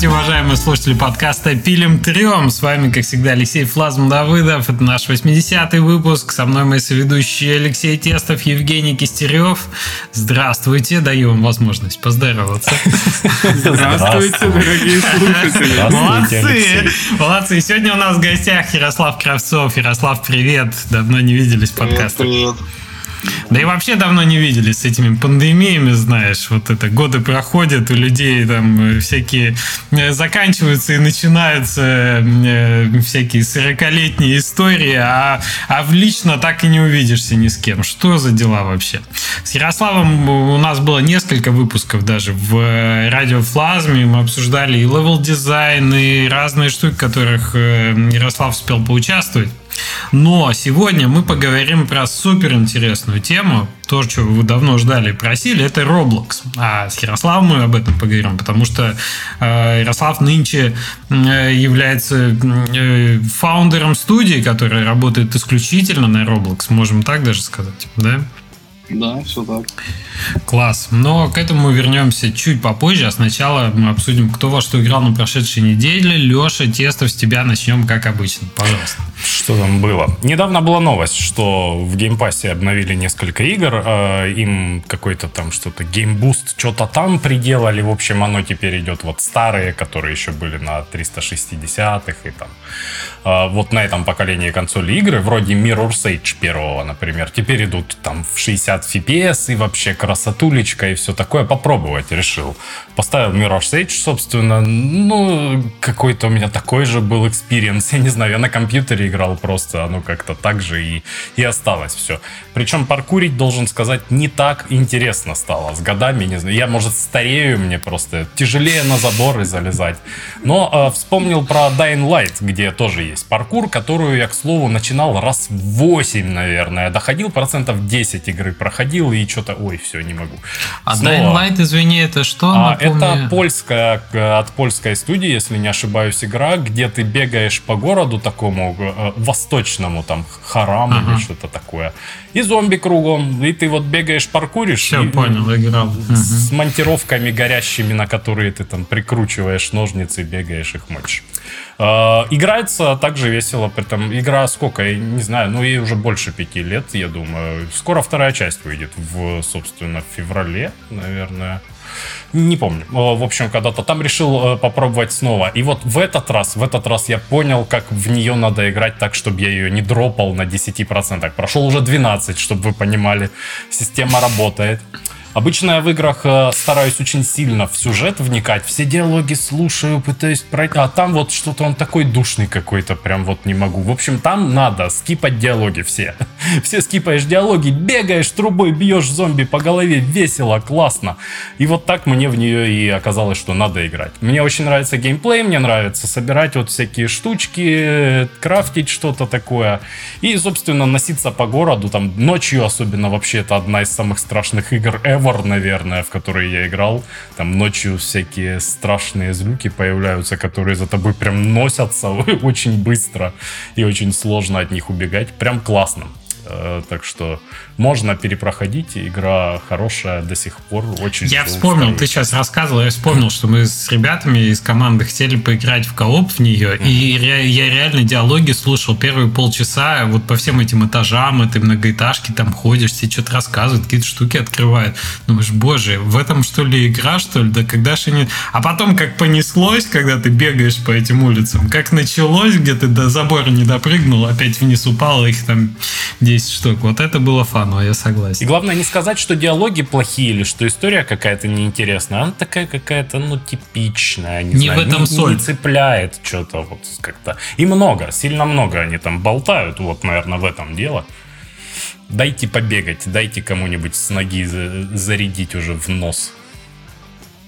Здравствуйте, уважаемые слушатели подкаста «Пилим трем». С вами, как всегда, Алексей Флазм Давыдов. Это наш 80-й выпуск. Со мной мои соведущие Алексей Тестов, Евгений Кистерев. Здравствуйте. Даю вам возможность поздороваться. Здравствуйте, дорогие слушатели. Молодцы. Молодцы. И Сегодня у нас в гостях Ярослав Кравцов. Ярослав, привет. Давно не виделись в подкастах. Привет. Да и вообще давно не виделись с этими пандемиями, знаешь, вот это годы проходят, у людей там э, всякие э, заканчиваются и начинаются э, всякие сорокалетние истории, а, а в лично так и не увидишься ни с кем. Что за дела вообще? С Ярославом у нас было несколько выпусков даже в радиофлазме, мы обсуждали и level design, и разные штуки, в которых Ярослав успел поучаствовать. Но сегодня мы поговорим про супер интересную тему. То, что вы давно ждали и просили, это Roblox. А с Ярославом мы об этом поговорим, потому что э, Ярослав нынче э, является э, фаундером студии, которая работает исключительно на Roblox, можем так даже сказать, да? Да, все так. Класс. Но к этому вернемся чуть попозже, а сначала мы обсудим, кто во что играл на прошедшей неделе. Леша, Тестов, с тебя начнем, как обычно. Пожалуйста. Что там было? Недавно была новость, что в Game Pass е обновили несколько игр, э, им какой-то там что-то game boost, что-то там приделали. В общем, оно теперь идет вот старые, которые еще были на 360-х и там э, вот на этом поколении консоли игры, вроде Mirror's Edge первого, например, теперь идут там в 60 FPS и вообще красотулечка и все такое. Попробовать решил. Поставил Mirror's Edge, собственно, ну, какой-то у меня такой же был experience. Я не знаю, я на компьютере играл просто, оно как-то так же и, и осталось все. Причем паркурить, должен сказать, не так интересно стало с годами. Не знаю, я, может, старею, мне просто тяжелее на заборы залезать. Но э, вспомнил про Dying Light, где тоже есть паркур, которую я, к слову, начинал раз в 8, наверное. Доходил процентов 10 игры, проходил и что-то, ой, все, не могу. А Снова... Dying Light, извини, это что? А, это польская, от польской студии, если не ошибаюсь, игра, где ты бегаешь по городу такому э, восточному, там, Харам ага. или что-то такое. И зомби кругом. И ты вот бегаешь, паркуришь. Все, и, понял, играл. С монтировками горящими, на которые ты там прикручиваешь ножницы, бегаешь, их мочишь. Uh, играется также весело, при этом игра сколько, я не знаю, ну ей уже больше пяти лет, я думаю. Скоро вторая часть выйдет в, собственно, в феврале, наверное. Не помню. В общем, когда-то там решил э, попробовать снова. И вот в этот раз, в этот раз я понял, как в нее надо играть так, чтобы я ее не дропал на 10%. Прошел уже 12, чтобы вы понимали. Система работает. Обычно я в играх э, стараюсь очень сильно в сюжет вникать, все диалоги слушаю, пытаюсь пройти, а там вот что-то он такой душный какой-то, прям вот не могу. В общем, там надо скипать диалоги все. Все скипаешь диалоги, бегаешь трубой, бьешь зомби по голове, весело, классно. И вот так мне в нее и оказалось, что надо играть. Мне очень нравится геймплей, мне нравится собирать вот всякие штучки, крафтить что-то такое. И, собственно, носиться по городу, там ночью особенно вообще это одна из самых страшных игр ever Ever, наверное, в который я играл. Там ночью всякие страшные звуки появляются, которые за тобой прям носятся очень быстро и очень сложно от них убегать. Прям классно. Э, так что можно перепроходить. Игра хорошая до сих пор. Очень Я вспомнил, ты сейчас рассказывал, я вспомнил, что мы с ребятами из команды хотели поиграть в кооп в нее, mm-hmm. и я реально диалоги слушал первые полчаса, вот по всем этим этажам, этой многоэтажке там ходишь, тебе что-то рассказывают, какие-то штуки открывают. Думаешь, боже, в этом что ли игра, что ли? Да когда же они... А потом как понеслось, когда ты бегаешь по этим улицам, как началось, где ты до забора не допрыгнул, опять вниз упал, их там 10 штук. Вот это было фан оно, я согласен. И главное не сказать, что диалоги плохие или что история какая-то неинтересная. Она такая какая-то, ну, типичная. Не, не знаю, в этом не, соль. Не цепляет что-то вот как-то. И много, сильно много они там болтают. Вот, наверное, в этом дело. Дайте побегать, дайте кому-нибудь с ноги зарядить уже в нос.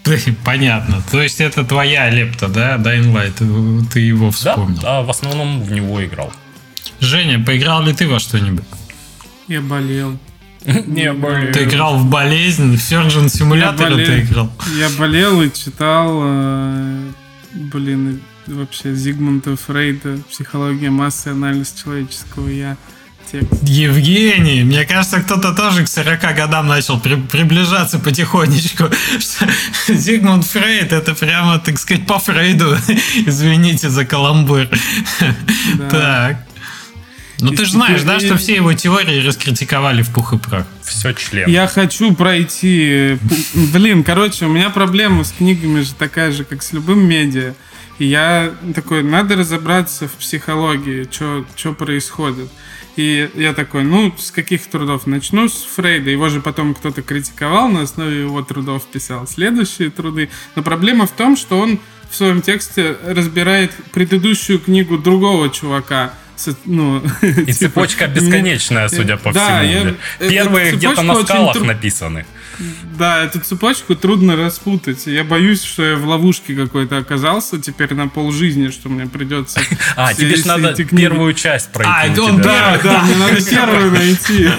Понятно. То есть это твоя лепта, да, Dying Light? Ты его вспомнил. Да, да, в основном в него играл. Женя, поиграл ли ты во что-нибудь? Я болел. Не болел. Ты играл в болезнь, в Surgeon Simulator ты играл? Я болел и читал, э, блин, вообще Зигмунда Фрейда «Психология массы, анализ человеческого я». текст. Евгений, мне кажется, кто-то тоже к 40 годам начал при- приближаться потихонечку. Зигмунд Фрейд, это прямо, так сказать, по Фрейду. Извините за каламбур. Да. Так. Ну ты же знаешь, да, что все его теории раскритиковали в пух и прах. Все член. Я хочу пройти... э, Блин, короче, у меня проблема с книгами же такая же, как с любым медиа. И я такой, надо разобраться в психологии, что происходит. И я такой, ну, с каких трудов? Начну с Фрейда. Его же потом кто-то критиковал, на основе его трудов писал следующие труды. Но проблема в том, что он в своем тексте разбирает предыдущую книгу другого чувака. Ну, И типа, цепочка бесконечная, судя по Да, всему. я- э, Первые где-то на очень скалах тру- написаны. Да, эту цепочку трудно распутать. Я боюсь, что я в ловушке какой-то оказался теперь на полжизни, что мне придется... А, тебе же надо первую часть пройти. А, он. Да, да, мне надо первую найти.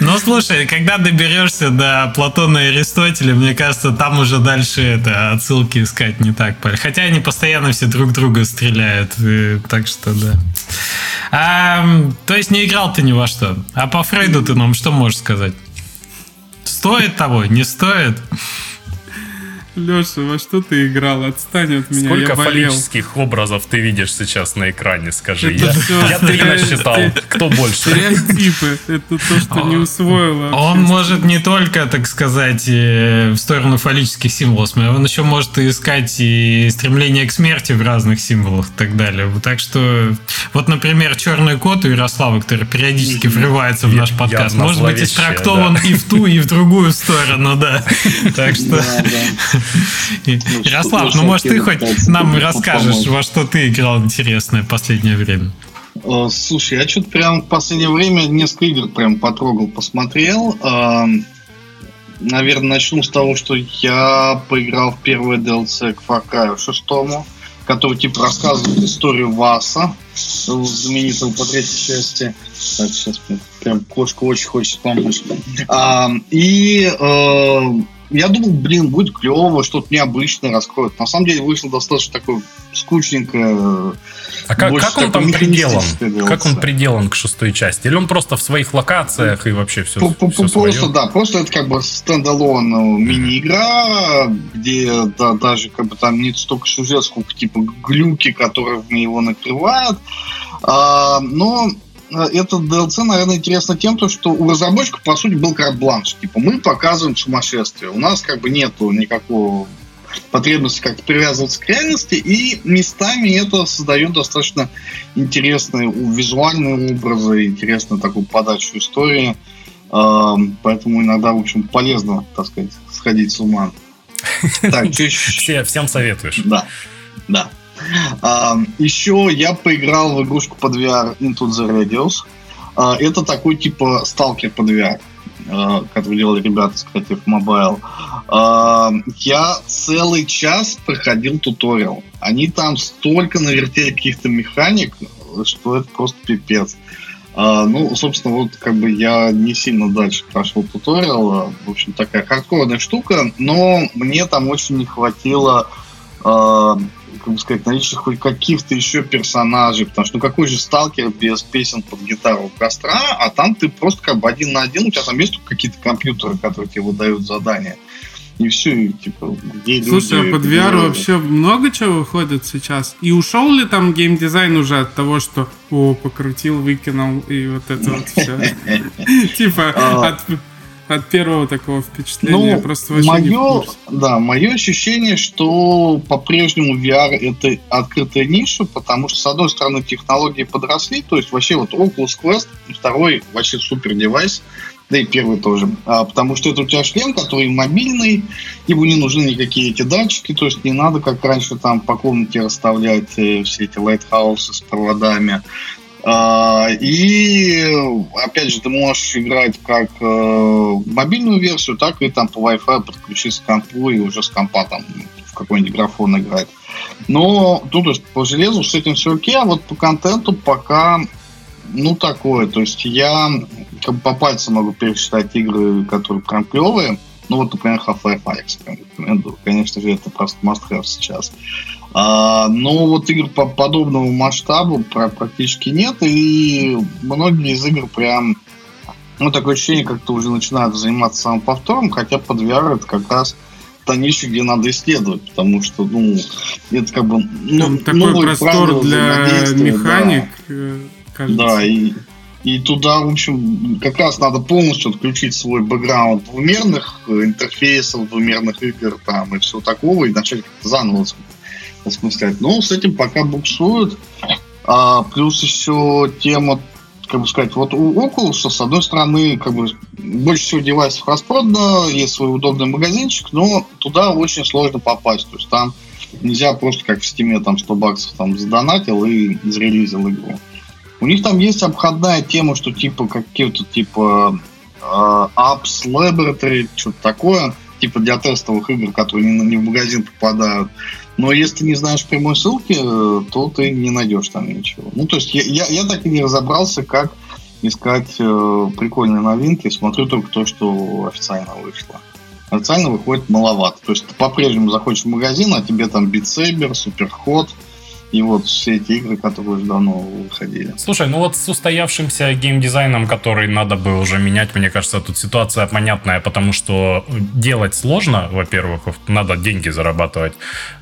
Ну, слушай, когда доберешься до Платона и Аристотеля, мне кажется, там уже дальше это отсылки искать не так. Хотя они постоянно все друг друга стреляют, э, так что да. А, то есть не играл ты ни во что. А по Фрейду ты нам что можешь сказать? Стоит того, не стоит? Леша, во что ты играл? Отстань от меня, Сколько я болел. фаллических образов ты видишь сейчас на экране, скажи. Это Я, всё я три насчитал. Кто больше? Стереотипы. Это то, что не усвоила. Он может не только, так сказать, э, в сторону фаллических символов, но он еще может искать и стремление к смерти в разных символах и так далее. Вот Так что, вот, например, черный кот у Ярослава, который периодически врывается в наш подкаст, может быть истрактован и в ту, и в другую сторону, да. Так что, Да. Ярослав, ну, может, ты хоть нам расскажешь, помочь. во что ты играл интересное в последнее время? Э, Слушай, я что-то прям в последнее время несколько игр прям потрогал, посмотрел. Эм, Наверное, начну с того, что я поиграл в первое DLC к Far Cry 6, который типа рассказывает историю Васа, э, знаменитого по третьей части. Так, сейчас прям кошка очень хочет помочь. А, и э, я думал, блин, будет клево, что-то необычное раскроет. На самом деле вышло достаточно такое скучненькое. А как, как он там приделан? Как он приделан к шестой части? Или он просто в своих локациях и вообще все, все Просто, да, просто это как бы стендалон э, мини-игра, где да, даже как бы там нет столько сюжет, сколько типа глюки, которые в него накрывают. А, но этот DLC, наверное, интересно тем, то, что у разработчиков, по сути, был карт-бланш. Типа, мы показываем сумасшествие. У нас как бы нету никакого потребности как-то привязываться к реальности, и местами это создает достаточно интересные визуальные образы, интересную такую подачу истории. Эм, Поэтому иногда, в общем, полезно, так сказать, сходить с ума. Так? Все, всем советуешь. Да, да. Ам, еще я поиграл в игрушку под VR Into the Radius. А, это такой типа сталкер под VR, а, который делали ребята с Creative Mobile. А, я целый час проходил туториал. Они там столько навертели каких-то механик, что это просто пипец. А, ну, собственно, вот как бы я не сильно дальше прошел туториал. А, В общем, такая хардкорная штука, но мне там очень не хватило а, как бы сказать, наличие хоть каких-то еще персонажей, потому что ну какой же сталкер без песен под гитару у костра, а там ты просто как бы один на один, у тебя там есть только какие-то компьютеры, которые тебе выдают задания. И все, и, типа, где Слушай, люди, а под где- VR вообще много чего выходит сейчас? И ушел ли там геймдизайн уже от того, что о, покрутил, выкинул и вот это вот все? Типа А. от первого такого впечатления. Ну, просто мое, да, мое ощущение, что по-прежнему VR это открытая ниша, потому что, с одной стороны, технологии подросли, то есть вообще вот Oculus Quest, второй вообще супер девайс, да и первый тоже, А, потому что это у тебя шлем, который мобильный, ему не нужны никакие эти датчики, то есть не надо, как раньше, там по комнате расставлять э, все эти лайтхаусы с проводами. А, И опять же, ты можешь играть как э, мобильную версию, так и там по Wi-Fi подключиться к компу и уже с компа там в какой-нибудь графон играть. Но ну, то есть по железу с этим все окей, а вот по контенту пока ну такое. То есть я как бы по пальцам могу пересчитать игры, которые прям клевые. Ну вот, например, Half-Life Alex. Конечно же, это просто must-have сейчас. А, но вот игр по подобному масштабу практически нет, и многие из игр прям ну, такое ощущение, как-то уже начинают заниматься самоповтором, хотя под VR это как раз та ниша, где надо исследовать, потому что, ну, это как бы ну, Там такой простор для механик, да. Э, кажется. Да, и, и туда, в общем, как раз надо полностью отключить свой бэкграунд двумерных интерфейсов, двумерных игр там и все такого, и начать заново осмыслять. Но с этим пока буксуют. А, плюс еще тема как бы сказать, вот у Oculus, с одной стороны, как бы больше всего девайсов распродано, есть свой удобный магазинчик, но туда очень сложно попасть. То есть там нельзя просто как в Steam там 100 баксов там задонатил и зарелизил игру. У них там есть обходная тема, что типа какие-то типа э, Apps Laboratory, что-то такое, типа для тестовых игр, которые не, не в магазин попадают. Но если ты не знаешь прямой ссылки, э, то ты не найдешь там ничего. Ну, то есть я, я, я так и не разобрался, как искать э, прикольные новинки. Смотрю только то, что официально вышло. Официально выходит маловато. То есть ты по-прежнему заходишь в магазин, а тебе там Saber, Superhot, и вот все эти игры, которые уже давно выходили. Слушай, ну вот с устоявшимся геймдизайном, который надо бы уже менять, мне кажется, тут ситуация понятная, потому что делать сложно, во-первых, надо деньги зарабатывать,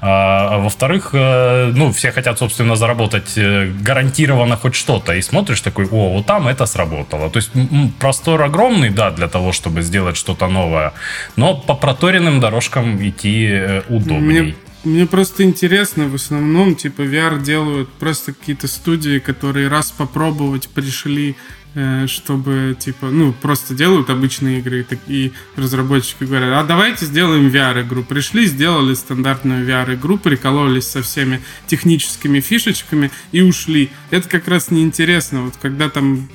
а, а во-вторых, э, ну, все хотят, собственно, заработать э, гарантированно хоть что-то, и смотришь такой, о, вот там это сработало. То есть простор огромный, да, для того, чтобы сделать что-то новое, но по проторенным дорожкам идти э, удобнее. Мне мне просто интересно, в основном, типа, VR делают просто какие-то студии, которые раз попробовать пришли, э, чтобы, типа, ну, просто делают обычные игры, и разработчики говорят, а давайте сделаем VR-игру. Пришли, сделали стандартную VR-игру, прикололись со всеми техническими фишечками и ушли. Это как раз неинтересно. Вот когда там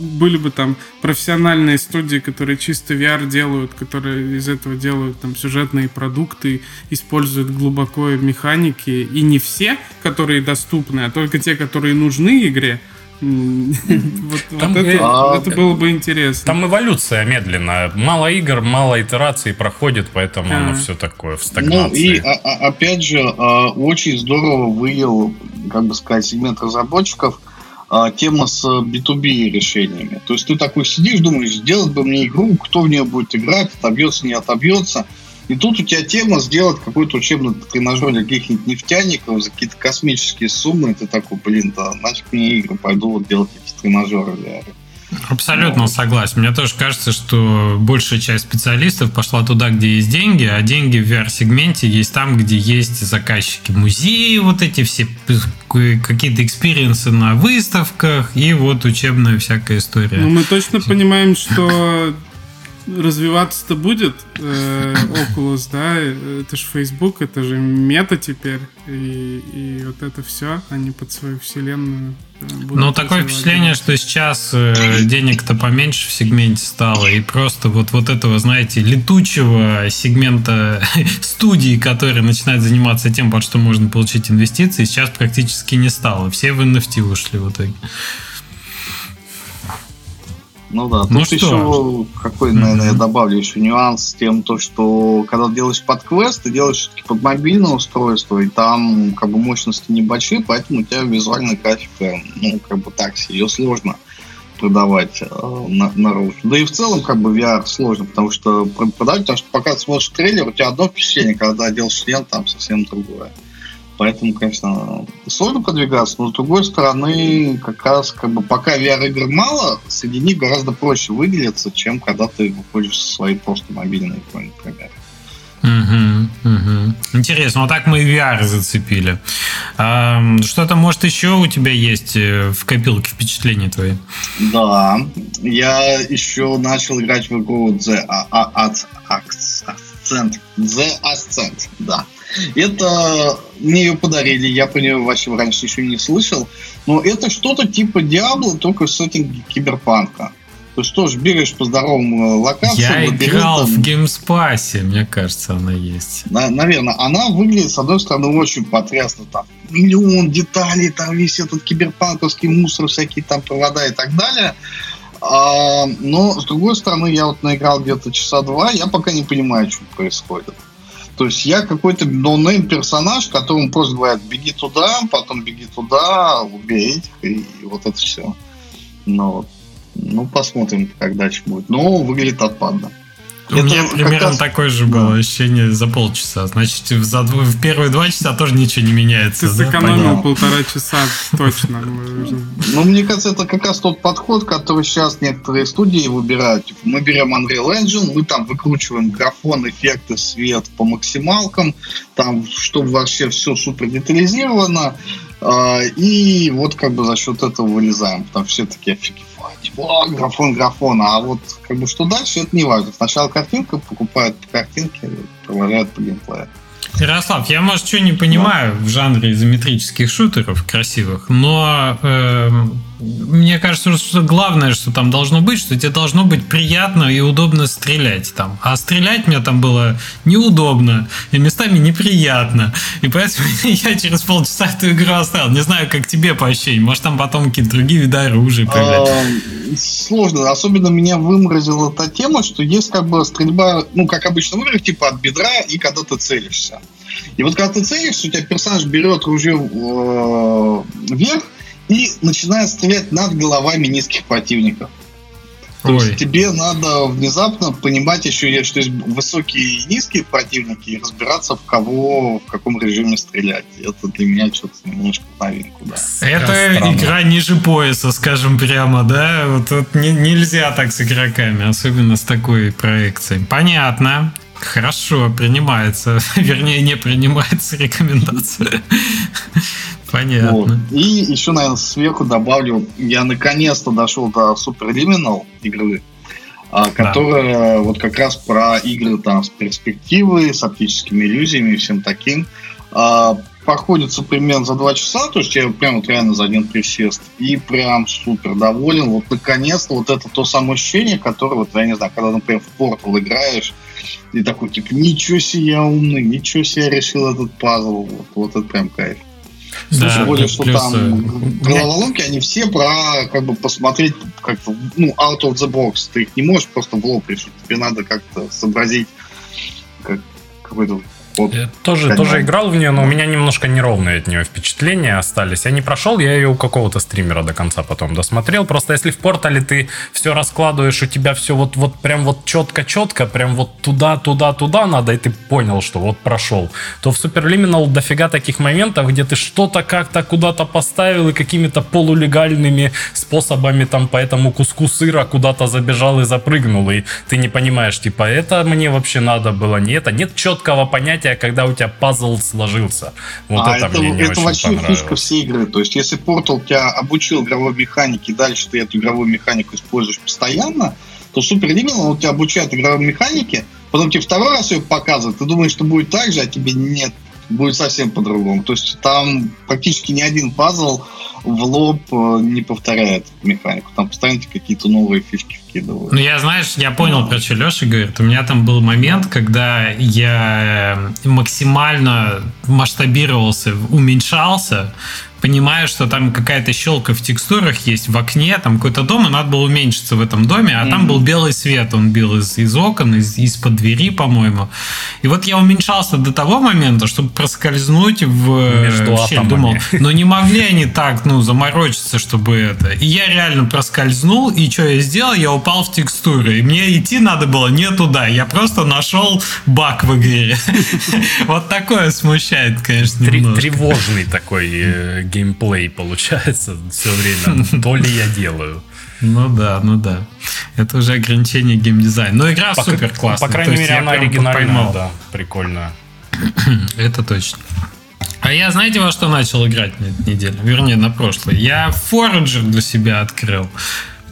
были бы там профессиональные студии, которые чисто VR делают, которые из этого делают там сюжетные продукты, используют глубоко механики, и не все, которые доступны, а только те, которые нужны игре, вот, там, вот это, а, это было бы интересно. Там эволюция медленная. Мало игр, мало итераций проходит, поэтому а. оно все такое в стагнации. Ну и а, а, опять же, очень здорово вывел, как бы сказать, сегмент разработчиков а, тема с B2B решениями. То есть ты такой сидишь, думаешь, сделать бы мне игру, кто в нее будет играть, отобьется, не отобьется. И тут у тебя тема сделать какой-то учебный тренажер для каких-нибудь нефтяников за какие-то космические суммы. И ты такой, блин, да, нафиг мне игры, пойду вот делать эти тренажеры для Абсолютно согласен. Мне тоже кажется, что большая часть специалистов пошла туда, где есть деньги, а деньги в VR-сегменте есть там, где есть заказчики музеи, вот эти все какие-то experience ы на выставках и вот учебная всякая история. Ну, мы точно понимаем, что развиваться-то будет э, Oculus, да, это же Facebook, это же Meta теперь, и, и вот это все, они под свою вселенную э, Ну, такое впечатление, что сейчас э, денег-то поменьше в сегменте стало, и просто вот, вот этого, знаете, летучего сегмента студии, которые начинают заниматься тем, под что можно получить инвестиции, сейчас практически не стало. Все в NFT ушли в итоге. Ну да, ну тут что? еще какой, наверное, mm-hmm. я добавлю еще нюанс с тем, то, что когда делаешь под квест, ты делаешь все-таки под мобильное устройство, и там как бы мощности небольшие, поэтому у тебя визуальная графика, ну, как бы так, ее сложно продавать э, на, наружу. Да и в целом, как бы, VR сложно, потому что продавать, потому что пока ты смотришь трейлер, у тебя одно впечатление, когда делаешь член, там совсем другое. Поэтому, конечно, сложно продвигаться, но с другой стороны, как раз как бы пока VR-игр мало, среди них гораздо проще выделиться, чем когда ты выходишь со своей просто мобильной иконы, например. Угу, угу. Интересно, вот так мы и VR зацепили. А, что-то, может, еще у тебя есть э, в копилке впечатлений твои? Да, я еще начал играть в игру The Ascent. The Ascent, да. Это мне ее подарили, я про нее вообще раньше еще не слышал. Но это что-то типа Диабло, только в сеттинге киберпанка. То есть тоже бегаешь по здоровым э, локациям. Я играл в Game Pass е, мне кажется, она есть. На, наверное, она выглядит, с одной стороны, очень потрясно. Там миллион деталей, там весь этот киберпанковский мусор, всякие там провода и так далее. А, но, с другой стороны, я вот наиграл где-то часа два, я пока не понимаю, что происходит. То есть я какой-то no-name персонаж, которому просто говорят, беги туда, потом беги туда, убей этих, и вот это все. Но, ну, посмотрим, как дальше будет. Но выглядит отпадно. У это меня примерно раз... такое же было ощущение за полчаса. Значит, за, в первые два часа тоже ничего не меняется. Ты да? сэкономил Понятно. полтора часа, точно. Ну, мне кажется, это как раз тот подход, который сейчас некоторые студии выбирают. Типа, мы берем Unreal Engine, мы там выкручиваем графон, эффекты, свет по максималкам, там, чтобы вообще все супер детализировано, а, и вот как бы за счет этого вылезаем. Там все такие типа, графон графона, а вот как бы что дальше, это не важно. Сначала картинка, покупают по картинке, продолжают по геймплею. Ярослав, я, может, что не понимаю в жанре изометрических шутеров красивых, но э, мне кажется, что главное, что там должно быть, что тебе должно быть приятно и удобно стрелять там. А стрелять мне там было неудобно и местами неприятно. И поэтому я через полчаса эту игру оставил. Не знаю, как тебе по ощущениям. Может, там потом какие-то другие виды оружия появляются. Сложно. Особенно меня выморозила та тема, что есть как бы стрельба, ну, как обычно в играх, типа от бедра и когда ты целишься. И вот когда ты целишься, у тебя персонаж берет ружье э, вверх, и начинает стрелять над головами низких противников. То Ой. есть тебе надо внезапно понимать еще, что есть высокие и низкие противники и разбираться, в кого, в каком режиме стрелять. Это для меня что-то немножко новинку, да. Это Странно. игра ниже пояса, скажем прямо, да? Вот, вот не, нельзя так с игроками, особенно с такой проекцией. Понятно. Хорошо, принимается. Вернее, не принимается рекомендация. Понятно. Вот. И еще, наверное, сверху добавлю, я наконец-то дошел до Super Liminal игры, а, которая да. вот как раз про игры там с перспективой, с оптическими иллюзиями и всем таким. А, проходится примерно за два часа, то есть я прям вот реально за один присест, и прям супер доволен. Вот наконец-то вот это то самое ощущение, которое, вот я не знаю, когда, например, в Portal играешь, и такой, типа, ничего себе я умный, ничего себе я решил этот пазл. Вот, вот это прям кайф. Да, Тем более, что плюс... там э, головоломки, они все про как бы посмотреть как-то, ну, out of the box. Ты их не можешь просто в лоб решить. Тебе надо как-то сообразить как, какой-то вот, я тоже, тоже играл в нее, но у меня немножко неровные от нее впечатления остались. Я не прошел, я ее у какого-то стримера до конца потом досмотрел. Просто если в портале ты все раскладываешь, у тебя все вот, вот прям вот четко-четко, прям вот туда, туда, туда надо, и ты понял, что вот прошел, то в Superliminal дофига таких моментов, где ты что-то как-то куда-то поставил и какими-то полулегальными способами там по этому куску сыра куда-то забежал и запрыгнул, и ты не понимаешь, типа, это мне вообще надо было, не это, нет четкого понятия понятие, когда у тебя пазл сложился. Вот а это, это мне не это очень вообще фишка всей игры. То есть, если Portal тебя обучил игровой механике, дальше ты эту игровую механику используешь постоянно, то Liminal он тебя обучает игровой механике, потом тебе второй раз ее показывает, ты думаешь, что будет так же, а тебе нет, будет совсем по-другому. То есть там практически ни один пазл в лоб э, не повторяет механику. Там постоянно какие-то новые фишки вкидывают. Ну, я, знаешь, я понял, про что Леша говорит. У меня там был момент, когда я максимально масштабировался, уменьшался, понимаю, что там какая-то щелка в текстурах есть в окне, там какой-то дом, и надо было уменьшиться в этом доме, а mm-hmm. там был белый свет, он бил из, из окон, из, из-под двери, по-моему. И вот я уменьшался до того момента, чтобы проскользнуть в, Между в щель. Думал, но не могли они так, ну, заморочиться, чтобы это. И я реально проскользнул, и что я сделал? Я упал в текстуры. И мне идти надо было не туда. Я просто нашел баг в игре. Вот такое смущает, конечно, Тревожный такой э, геймплей получается все время. То ли я делаю. Ну да, ну да. Это уже ограничение геймдизайна. Но игра по, супер классная. По крайней мере, она оригинальная, да, прикольная. Это точно. А я, знаете, во что начал играть на этой неделе? Вернее, на прошлой. Я Forager для себя открыл.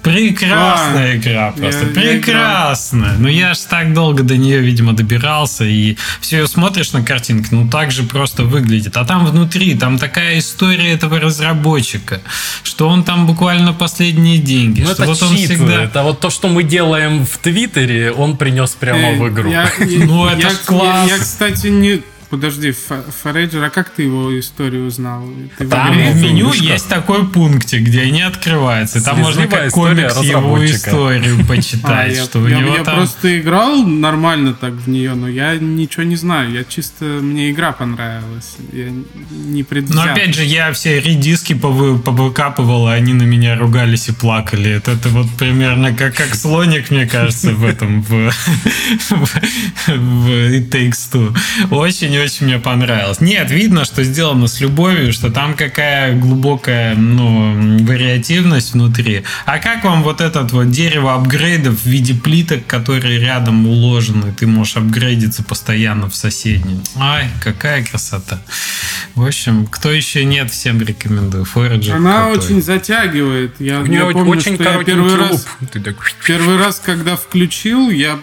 Прекрасная а, игра, просто я, прекрасная. Я ну я ж так долго до нее, видимо, добирался, и все смотришь на картинки, ну так же просто выглядит. А там внутри, там такая история этого разработчика, что он там буквально последние деньги. Ну, что это вот он всегда... Это вот то, что мы делаем в Твиттере, он принес прямо э, в игру. Я, ну это я, класс. Я, я, кстати, не Подожди, Форейджер, а как ты его историю узнал? Ты там в меню есть такой пунктик, где не открывается. Там можно как комикс его историю почитать. А, что я, у него я там... просто играл нормально так в нее, но я ничего не знаю. Я чисто... Мне игра понравилась. Я не предвзят. Но опять же, я все редиски повыкапывал, и они на меня ругались и плакали. Это, это вот примерно как, как слоник, мне кажется, в этом, в, в It Takes Two. Очень-очень мне понравилось. Нет, видно, что сделано с любовью, что там какая глубокая, ну, вариативность внутри. А как вам вот этот вот дерево апгрейдов в виде плиток, которые рядом уложены? Ты можешь апгрейдиться постоянно в соседнем. Ай, какая красота. В общем, кто еще нет, всем рекомендую. Forager Она крутой. очень затягивает. Я, я помню, очень что я первый раз, первый раз, когда включил, я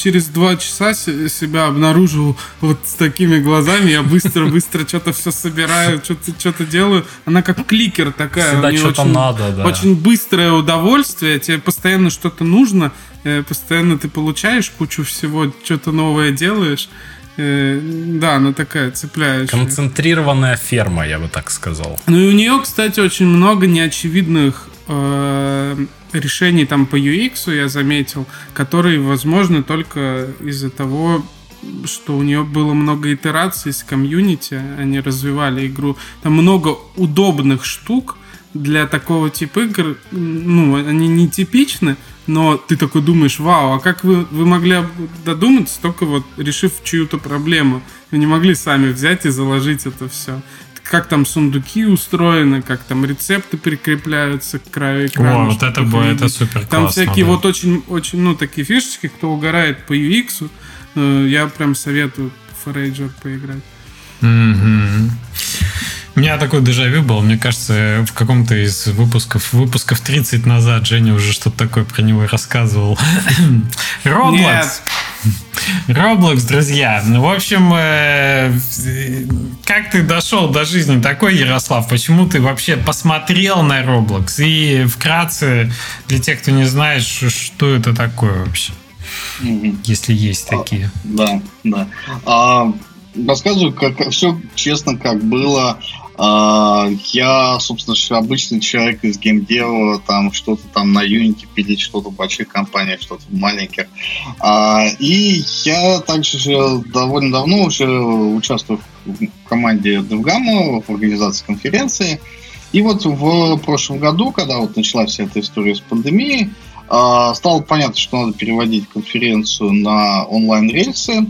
через два часа себя обнаружил вот с такими глазами. Я быстро-быстро что-то все собираю, что-то что делаю. Она как кликер такая. Всегда что-то надо, да. Очень быстрое удовольствие. Тебе постоянно что-то нужно. Э, постоянно ты получаешь кучу всего, что-то новое делаешь. Э, да, она такая цепляющая. Концентрированная ферма, я бы так сказал. Ну и у нее, кстати, очень много неочевидных э, решений там по UX я заметил, которые возможны только из-за того, что у нее было много итераций с комьюнити, они развивали игру. Там много удобных штук для такого типа игр. Ну, они не типичны, но ты такой думаешь, вау, а как вы, вы могли додуматься, только вот решив чью-то проблему? Вы не могли сами взять и заложить это все как там сундуки устроены, как там рецепты прикрепляются к краю экрана. О, вот это, будет, это супер Там классно, всякие да. вот очень, очень, ну, такие фишечки, кто угорает по UX, э, я прям советую Forager поиграть. Mm-hmm. У меня такой дежавю был, мне кажется, в каком-то из выпусков, выпусков 30 назад Женя уже что-то такое про него рассказывал. Roblox. Roblox, друзья. Ну, в общем, э, как ты дошел до жизни такой, Ярослав? Почему ты вообще посмотрел на Roblox? И вкратце, для тех, кто не знает, что это такое вообще? Mm-hmm. Если есть а, такие. Да, да. А, рассказываю, как все честно, как было. А, я, собственно, обычный человек из геймдева, там что-то там на Unity пилить, что-то в больших компаниях, что-то в маленьких. А, и я также довольно давно уже участвую в команде DevGamma в организации конференции. И вот в прошлом году, когда вот началась вся эта история с пандемией, а, стало понятно, что надо переводить конференцию на онлайн-рельсы.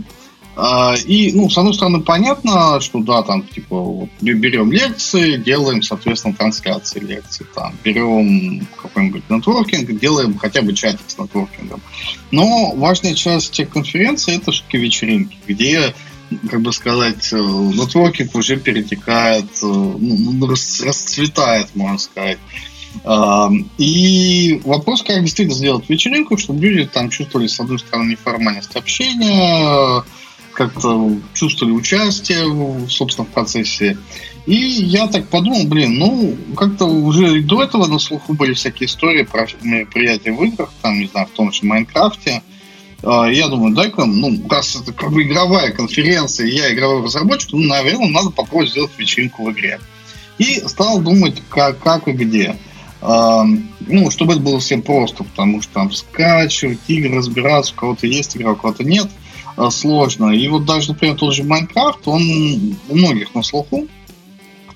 А, и, ну, с одной стороны, понятно, что да, там, типа, вот, берем лекции, делаем, соответственно, трансляции лекций, там, берем какой-нибудь нетворкинг, делаем хотя бы чатик с нетворкингом. Но важная часть тех конференций это все-таки вечеринки, где как бы сказать, э, нетворкинг уже перетекает, э, ну, расцветает, можно сказать. И вопрос, как действительно сделать вечеринку, чтобы люди там чувствовали, с одной стороны, неформальность общения, как-то чувствовали участие, собственно, в процессе. И я так подумал, блин, ну, как-то уже до этого на слуху были всякие истории про мероприятия в играх, там, не знаю, в том же Майнкрафте. А, я думаю, дай-ка, ну, раз это как бы игровая конференция, я игровой разработчик, ну, наверное, надо попробовать сделать вечеринку в игре. И стал думать, как, как и где. Uh, ну, чтобы это было всем просто, потому что там скачивать игры, разбираться, у кого-то есть игра, у кого-то нет. Э, сложно. И вот даже, например, тот же Майнкрафт, он у многих на слуху,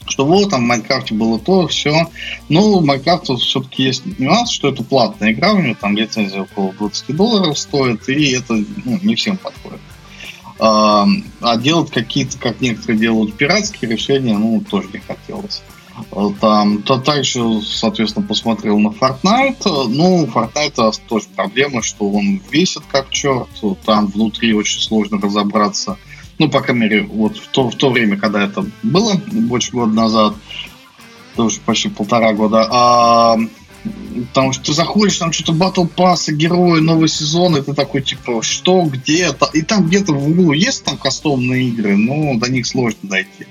что вот там в Майнкрафте было то, все. Но в Майнкрафте все-таки есть нюанс, что это платная игра, у него там лицензия около 20 долларов стоит, и это ну, не всем подходит. А, а делать какие-то, как некоторые делают, пиратские решения, ну, тоже не хотелось. Там, то также, соответственно, посмотрел на Fortnite. Ну, у Fortnite тоже проблема, что он весит как черт. Там внутри очень сложно разобраться. Ну, по крайней мере, вот в то, в то время, когда это было, больше года назад, тоже почти полтора года, а, потому что ты заходишь, там что-то батл пассы, герои, новый сезон, и ты такой, типа, что, где, -то? и там где-то в углу есть там кастомные игры, но до них сложно дойти.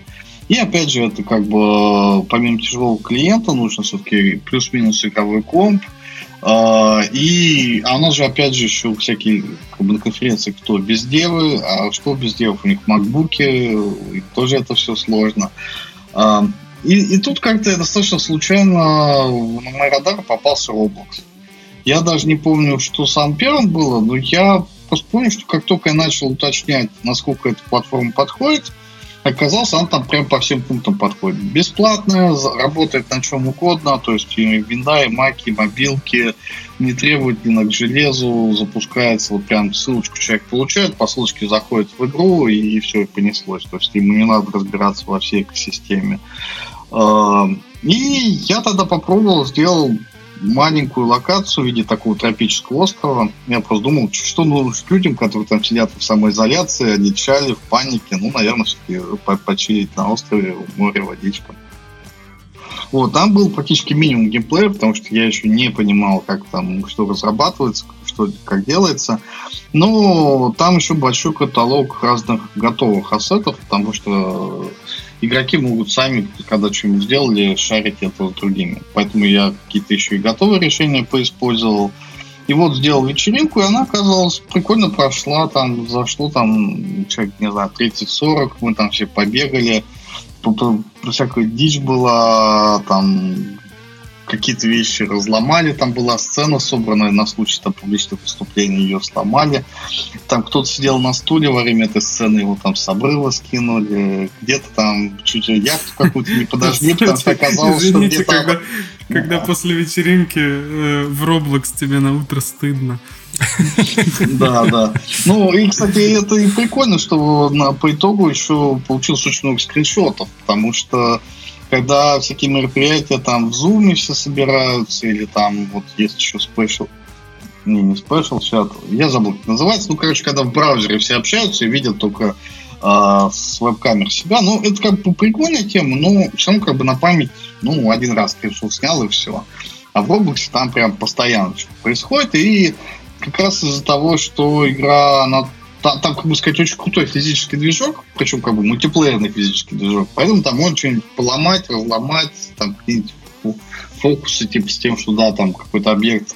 И опять же, это как бы помимо тяжелого клиента нужно все-таки плюс-минус игровой комп, А, и оно же, опять же, еще всякие как бы, на конференции, кто без девы, а что без девов, у них макбуки, тоже это все сложно. А, и, и тут как-то достаточно случайно на мой радар попался Roblox. Я даже не помню, что сам первым было, но я просто помню, что как только я начал уточнять, насколько эта платформа подходит, оказалось, она там прям по всем пунктам подходит. Бесплатная, работает на чем угодно, то есть и винда, и маки, и мобилки, не ни к железу, запускается, вот прям ссылочку человек получает, по ссылочке заходит в игру, и, и все, и понеслось. То есть ему не надо разбираться во всей экосистеме. И я тогда попробовал, сделал маленькую локацию в виде такого тропического острова. Я просто думал, что нужно людям, которые там сидят в самоизоляции, они чали в панике. Ну, наверное, все-таки почилить на острове, море, водичка. Вот, там был практически минимум геймплея, потому что я еще не понимал, как там, что разрабатывается, что как делается. Но там еще большой каталог разных готовых ассетов, потому что игроки могут сами, когда что-нибудь сделали, шарить это другими. Поэтому я какие-то еще и готовые решения поиспользовал. И вот сделал вечеринку, и она оказалась прикольно прошла, там зашло там человек, не знаю, 30-40, мы там все побегали, всякая дичь была, там какие-то вещи разломали, там была сцена собранная на случай там, публичных выступлений, ее сломали. Там кто-то сидел на стуле во время этой сцены, его там с обрыва скинули, где-то там чуть ли яхту какую-то не подожгли, потому что оказалось, что где-то... Когда, после вечеринки э, в Roblox тебе на утро стыдно. Да, да. Ну, и, кстати, это и прикольно, что по итогу еще получилось очень много скриншотов, потому что когда всякие мероприятия там в Zoom все собираются, или там вот есть еще Spatial, не, не Spatial Chat, я забыл, как называется, ну, короче, когда в браузере все общаются и видят только э, с веб-камер себя, ну, это как бы прикольная тема, но все равно как бы на память, ну, один раз скриншот снял и все. А в Roblox там прям постоянно что происходит, и как раз из-за того, что игра, она там, там, как бы сказать, очень крутой физический движок, причем как бы мультиплеерный физический движок, поэтому там можно что-нибудь поломать, разломать, там какие-нибудь фокусы типа с тем, что да, там какой-то объект,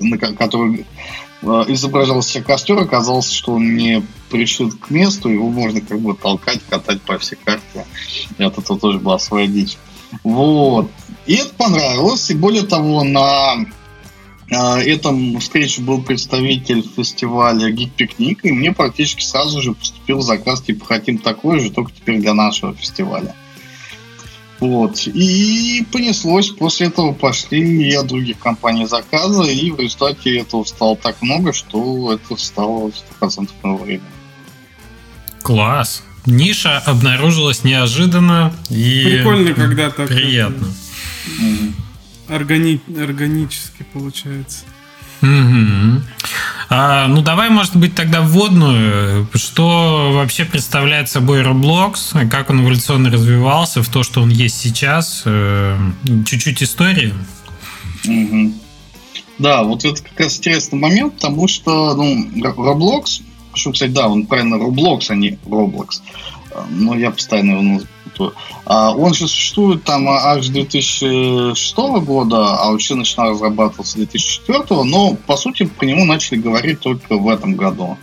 на который э, изображался костер, оказалось, что он не пришит к месту, его можно как бы толкать, катать по всей карте. И от этого тоже была своя дичь. Вот. И это понравилось. И более того, на этом встрече был представитель фестиваля Гик Пикник, и мне практически сразу же поступил заказ, типа, хотим такой же, только теперь для нашего фестиваля. Вот. И понеслось. После этого пошли и от других компаний заказы, и в результате этого стало так много, что это стало 100% моего времени. Класс. Ниша обнаружилась неожиданно и Прикольно, когда так. Приятно. Mm-hmm органи... органически получается. Угу. А, ну давай, может быть, тогда вводную. Что вообще представляет собой Roblox? Как он эволюционно развивался в то, что он есть сейчас? Э, чуть-чуть истории. Угу. Да, вот это как раз интересный момент, потому что ну, Roblox, что, кстати, да, он правильно Roblox, а не Roblox. Но я постоянно его путаю. А он же существует там аж 2006 года, а вообще начинал разрабатываться 2004, но, по сути, по нему начали говорить только в этом году.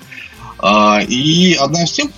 А, и одна из тем,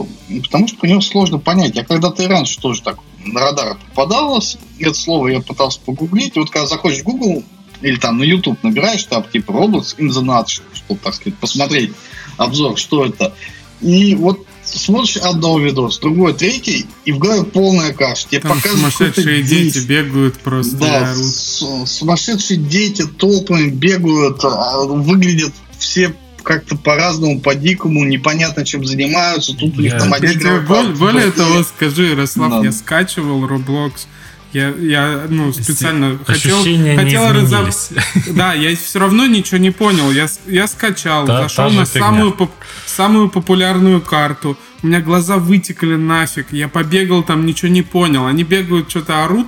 потому что по нему сложно понять. Я когда-то и раньше тоже так на радар попадалось. Это слово я пытался погуглить. И вот когда заходишь в Google или там на YouTube набираешь там типа Roblox in the nutshell, чтобы, так сказать, посмотреть обзор, что это. И вот смотришь одного видос, другой, третий, и в голове полная каша. Тебе Там сумасшедшие дети бегают просто. Да, сумасшедшие дети толпами бегают, а выглядят все как-то по-разному, по-дикому, непонятно, чем занимаются. Тут у них там одни Более, более того, скажи, Ярослав, да. я скачивал Roblox, я, я ну, специально хотел, хотел разобраться. Да, я все равно ничего не понял. Я, я скачал, да, зашел на самую, поп, самую популярную карту. У меня глаза вытекли нафиг. Я побегал там, ничего не понял. Они бегают, что-то орут.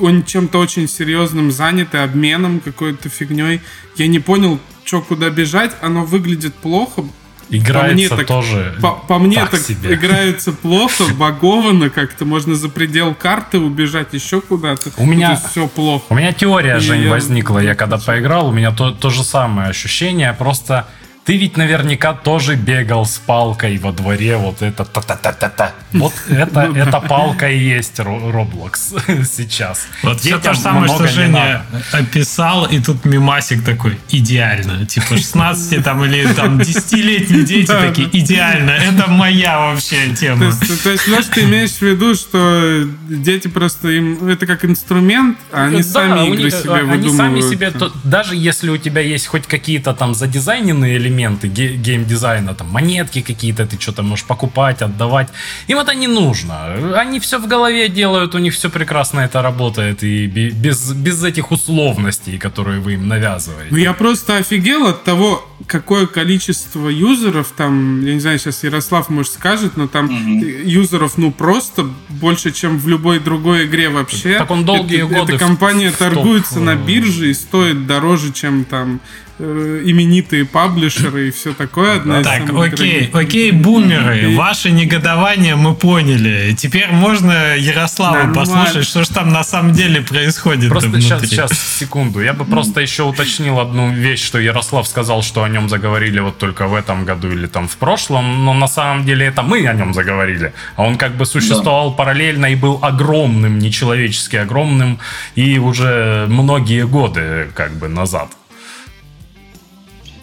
Он чем-то очень серьезным заняты, обменом какой-то фигней. Я не понял, что куда бежать. Оно выглядит плохо. Играется по мне так, тоже По, по мне так, так себе. играется плохо, багованно как-то. Можно за предел карты убежать еще куда-то. У меня все плохо. У меня теория, же не возникла. Я когда поиграл, у меня то, то же самое ощущение. Просто ты ведь наверняка тоже бегал с палкой во дворе, вот это та-та-та-та-та. Вот это, эта палка и есть Roblox сейчас. Вот все то же самое, что Женя описал, и тут мимасик такой, идеально. Типа 16 там или там 10-летние дети такие, идеально, это моя вообще тема. То есть, знаешь, ты имеешь в виду, что дети просто им, это как инструмент, а они сами игры себе выдумывают. Они сами себе, даже если у тебя есть хоть какие-то там задизайненные элементы, элементы геймдизайна, там монетки какие-то ты что-то можешь покупать, отдавать. Им это не нужно. Они все в голове делают, у них все прекрасно это работает, и без, без этих условностей, которые вы им навязываете. Ну, я просто офигел от того, какое количество юзеров там, я не знаю, сейчас Ярослав, может, скажет, но там mm-hmm. юзеров, ну, просто больше, чем в любой другой игре вообще. Так он долгие это, годы Эта компания в, торгуется в на бирже и стоит дороже, чем там именитые паблишеры и все такое. Одна так, окей, дорогих. окей, бумеры, и... ваше негодование мы поняли. Теперь можно Ярослава Нормально. послушать, что же там на самом деле происходит. Просто сейчас, сейчас, секунду. Я бы просто еще уточнил одну вещь, что Ярослав сказал, что о нем заговорили вот только в этом году или там в прошлом, но на самом деле это мы о нем заговорили. А он как бы существовал да. параллельно и был огромным, нечеловечески огромным, и уже многие годы как бы назад.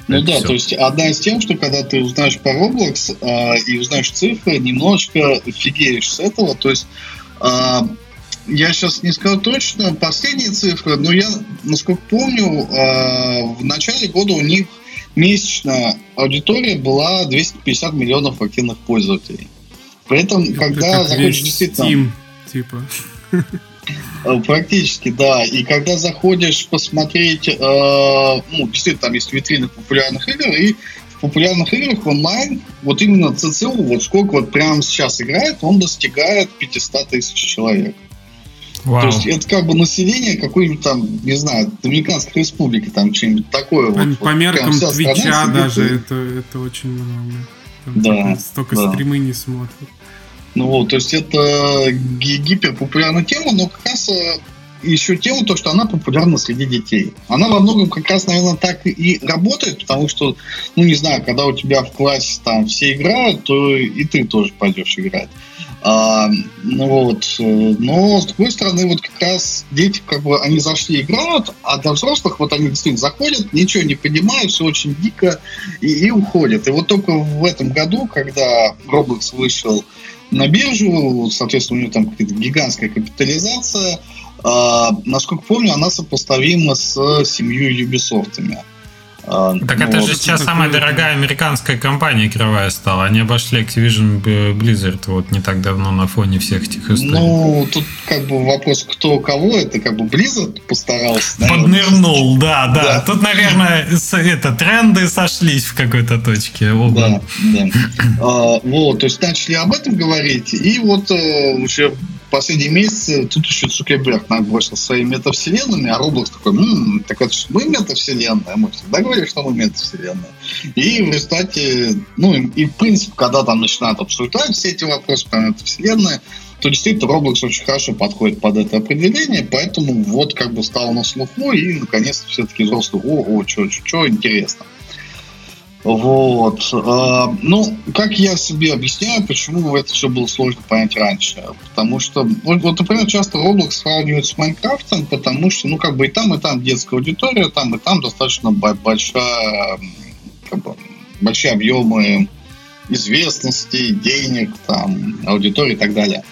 Ну да, все. то есть одна из тем, что когда ты узнаешь про Roblox э, и узнаешь цифры, немножечко фигеешь с этого. То есть э, я сейчас не скажу точно последние цифры, но я, насколько помню, э, в начале года у них месячная аудитория была 250 миллионов активных пользователей. При этом, Это когда заходишь действительно... Steam, типа. Э, практически, да. И когда заходишь посмотреть, э, ну, действительно, там есть витрины популярных игр, и в популярных играх онлайн, вот именно ЦЦУ, вот сколько вот прямо сейчас играет, он достигает 500 тысяч человек. Вау. То есть это как бы население какой-нибудь там, не знаю, Доминиканской республики, там что-нибудь такое. По, вот, по меркам Твича даже это, это очень много. Там да. Столько да. стримы не смотрят. Ну вот, то есть это гиперпопулярная тема, но как раз э, еще тема, то, что она популярна среди детей. Она во многом как раз, наверное, так и работает, потому что, ну, не знаю, когда у тебя в классе там все играют, то и ты тоже пойдешь играть. А, ну вот, э, но с другой стороны, вот как раз дети, как бы, они зашли играют, а для взрослых вот они действительно заходят, ничего не понимают, все очень дико и, и уходят. И вот только в этом году, когда Roblox вышел на биржу, соответственно, у нее там какая-то гигантская капитализация. А, насколько помню, она сопоставима с семью Ubisoft'ами. А, так ну, это же сейчас самая дорогая американская компания игровая стала. Они обошли Activision Blizzard вот не так давно на фоне всех этих историй. Ну, тут как бы вопрос, кто кого, это как бы Blizzard постарался. Наверное, Поднырнул, да, да, да. Тут, наверное, это, тренды сошлись в какой-то точке. Да, да. а, вот, то есть начали об этом говорить, и вот э, уже последние месяцы тут еще Цукерберг набросил своими метавселенными, а Roblox такой, м-м, так это мы метавселенная, мы всегда говорили, что мы метавселенная. И в результате, ну и в принципе, когда там начинают обсуждать все эти вопросы про метавселенные, то действительно Roblox очень хорошо подходит под это определение, поэтому вот как бы стал на слуху, и наконец-то все-таки взрослые, о, о, что, что интересно. Вот. А, ну, как я себе объясняю, почему это все было сложно понять раньше. Потому что, вот, например, часто Roblox сравнивают с Майнкрафтом, потому что, ну, как бы и там, и там детская аудитория, там и там достаточно большая, как бы, большие объемы известности, денег, там, аудитории и так далее.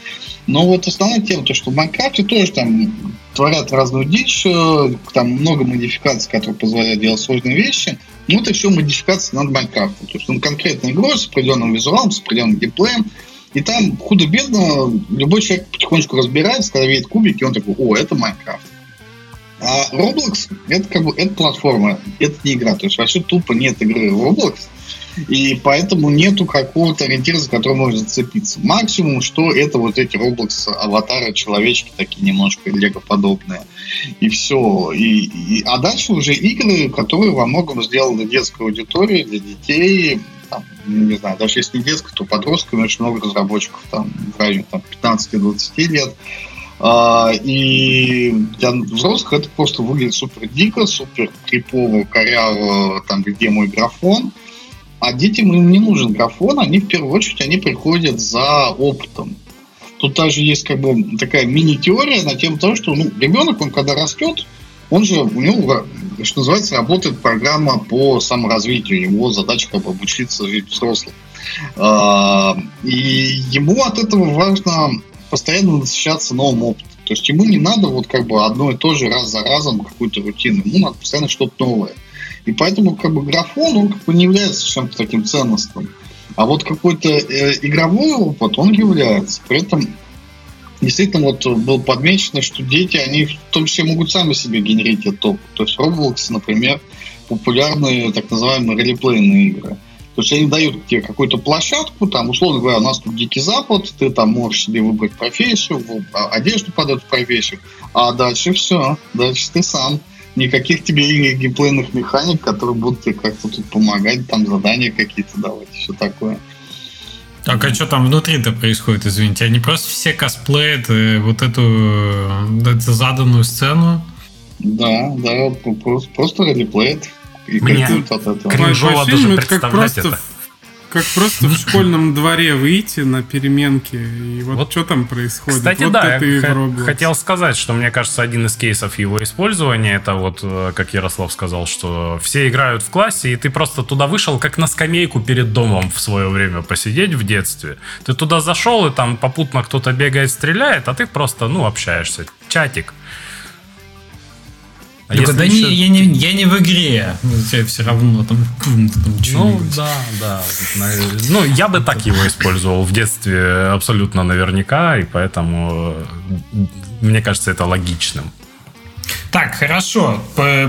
Но вот основная тема, то, что в Майнкрафте тоже там творят разную дичь, э, там много модификаций, которые позволяют делать сложные вещи. Но это все модификации над Майнкрафтом. То есть он конкретная игра с определенным визуалом, с определенным геймплеем. И там худо-бедно любой человек потихонечку разбирается, когда видит кубики, он такой, о, это Майнкрафт. А Roblox это как бы это платформа, это не игра. То есть вообще тупо нет игры Roblox. И поэтому нету какого-то ориентира, за который можно зацепиться. Максимум, что это вот эти Roblox аватары, человечки такие немножко лего-подобные. И все. И, и, а дальше уже игры, которые во многом сделаны детской аудитории, для детей, там, не знаю, даже если не детская, то подростками очень много разработчиков, там, в районе там, 15-20 лет. А, и для взрослых это просто выглядит супер дико, супер крипово, коряво, там, где мой графон. А детям им не нужен графон, они в первую очередь они приходят за опытом. Тут даже есть как бы такая мини-теория на тему того, что ну, ребенок, он когда растет, он же, у него, что называется, работает программа по саморазвитию. Его задача как бы обучиться жить взрослым. А, и ему от этого важно постоянно насыщаться новым опытом. То есть ему не надо вот как бы одно и то же раз за разом какую-то рутину. Ему надо постоянно что-то новое. И поэтому как бы графон, он как бы не является чем-то таким ценностным. А вот какой-то э, игровой опыт, он является. При этом действительно вот было подмечено, что дети, они в том числе могут сами себе генерить этот опыт. То есть Roblox, например, популярные так называемые релиплейные игры. То есть они дают тебе какую-то площадку, там, условно говоря, у нас тут Дикий Запад, ты там можешь себе выбрать профессию, одежду под эту профессию, а дальше все, дальше ты сам. Никаких тебе геймплейных механик, которые будут тебе как-то тут помогать, там задания какие-то давать, все такое. Так, а что там внутри-то происходит, извините? Они просто все косплеят э, вот эту, эту заданную сцену? Да, да, просто, просто ролеплеят и Мне от этого. Кринжово даже представлять как просто это. Как просто в школьном дворе выйти на переменке, и вот, вот что там происходит. Кстати, вот да, я хотел сказать, что мне кажется, один из кейсов его использования, это вот, э, как Ярослав сказал, что все играют в классе, и ты просто туда вышел, как на скамейку перед домом в свое время посидеть в детстве. Ты туда зашел, и там попутно кто-то бегает, стреляет, а ты просто, ну, общаешься. Чатик. А Только да еще... не, я, не, я не в игре. У все равно там... там ну, да, да. Ну, я бы так его использовал в детстве абсолютно наверняка, и поэтому э, мне кажется это логичным. Так, хорошо.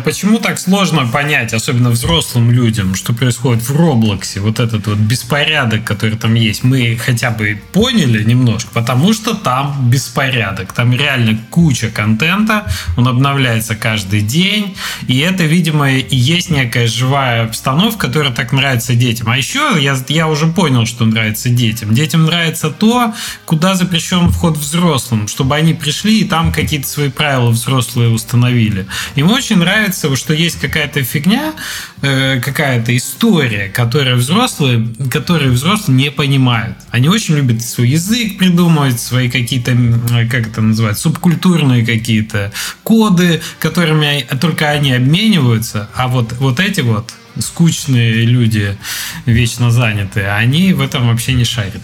Почему так сложно понять, особенно взрослым людям, что происходит в Роблоксе, вот этот вот беспорядок, который там есть, мы хотя бы поняли немножко, потому что там беспорядок. Там реально куча контента, он обновляется каждый день, и это, видимо, и есть некая живая обстановка, которая так нравится детям. А еще я, я уже понял, что нравится детям. Детям нравится то, куда запрещен вход взрослым, чтобы они пришли и там какие-то свои правила взрослые установили установили. Им очень нравится, что есть какая-то фигня, э, какая-то история, которая взрослые, которые взрослые не понимают. Они очень любят свой язык придумывать, свои какие-то, как это называется, субкультурные какие-то коды, которыми только они обмениваются, а вот, вот эти вот скучные люди, вечно занятые, они в этом вообще не шарят.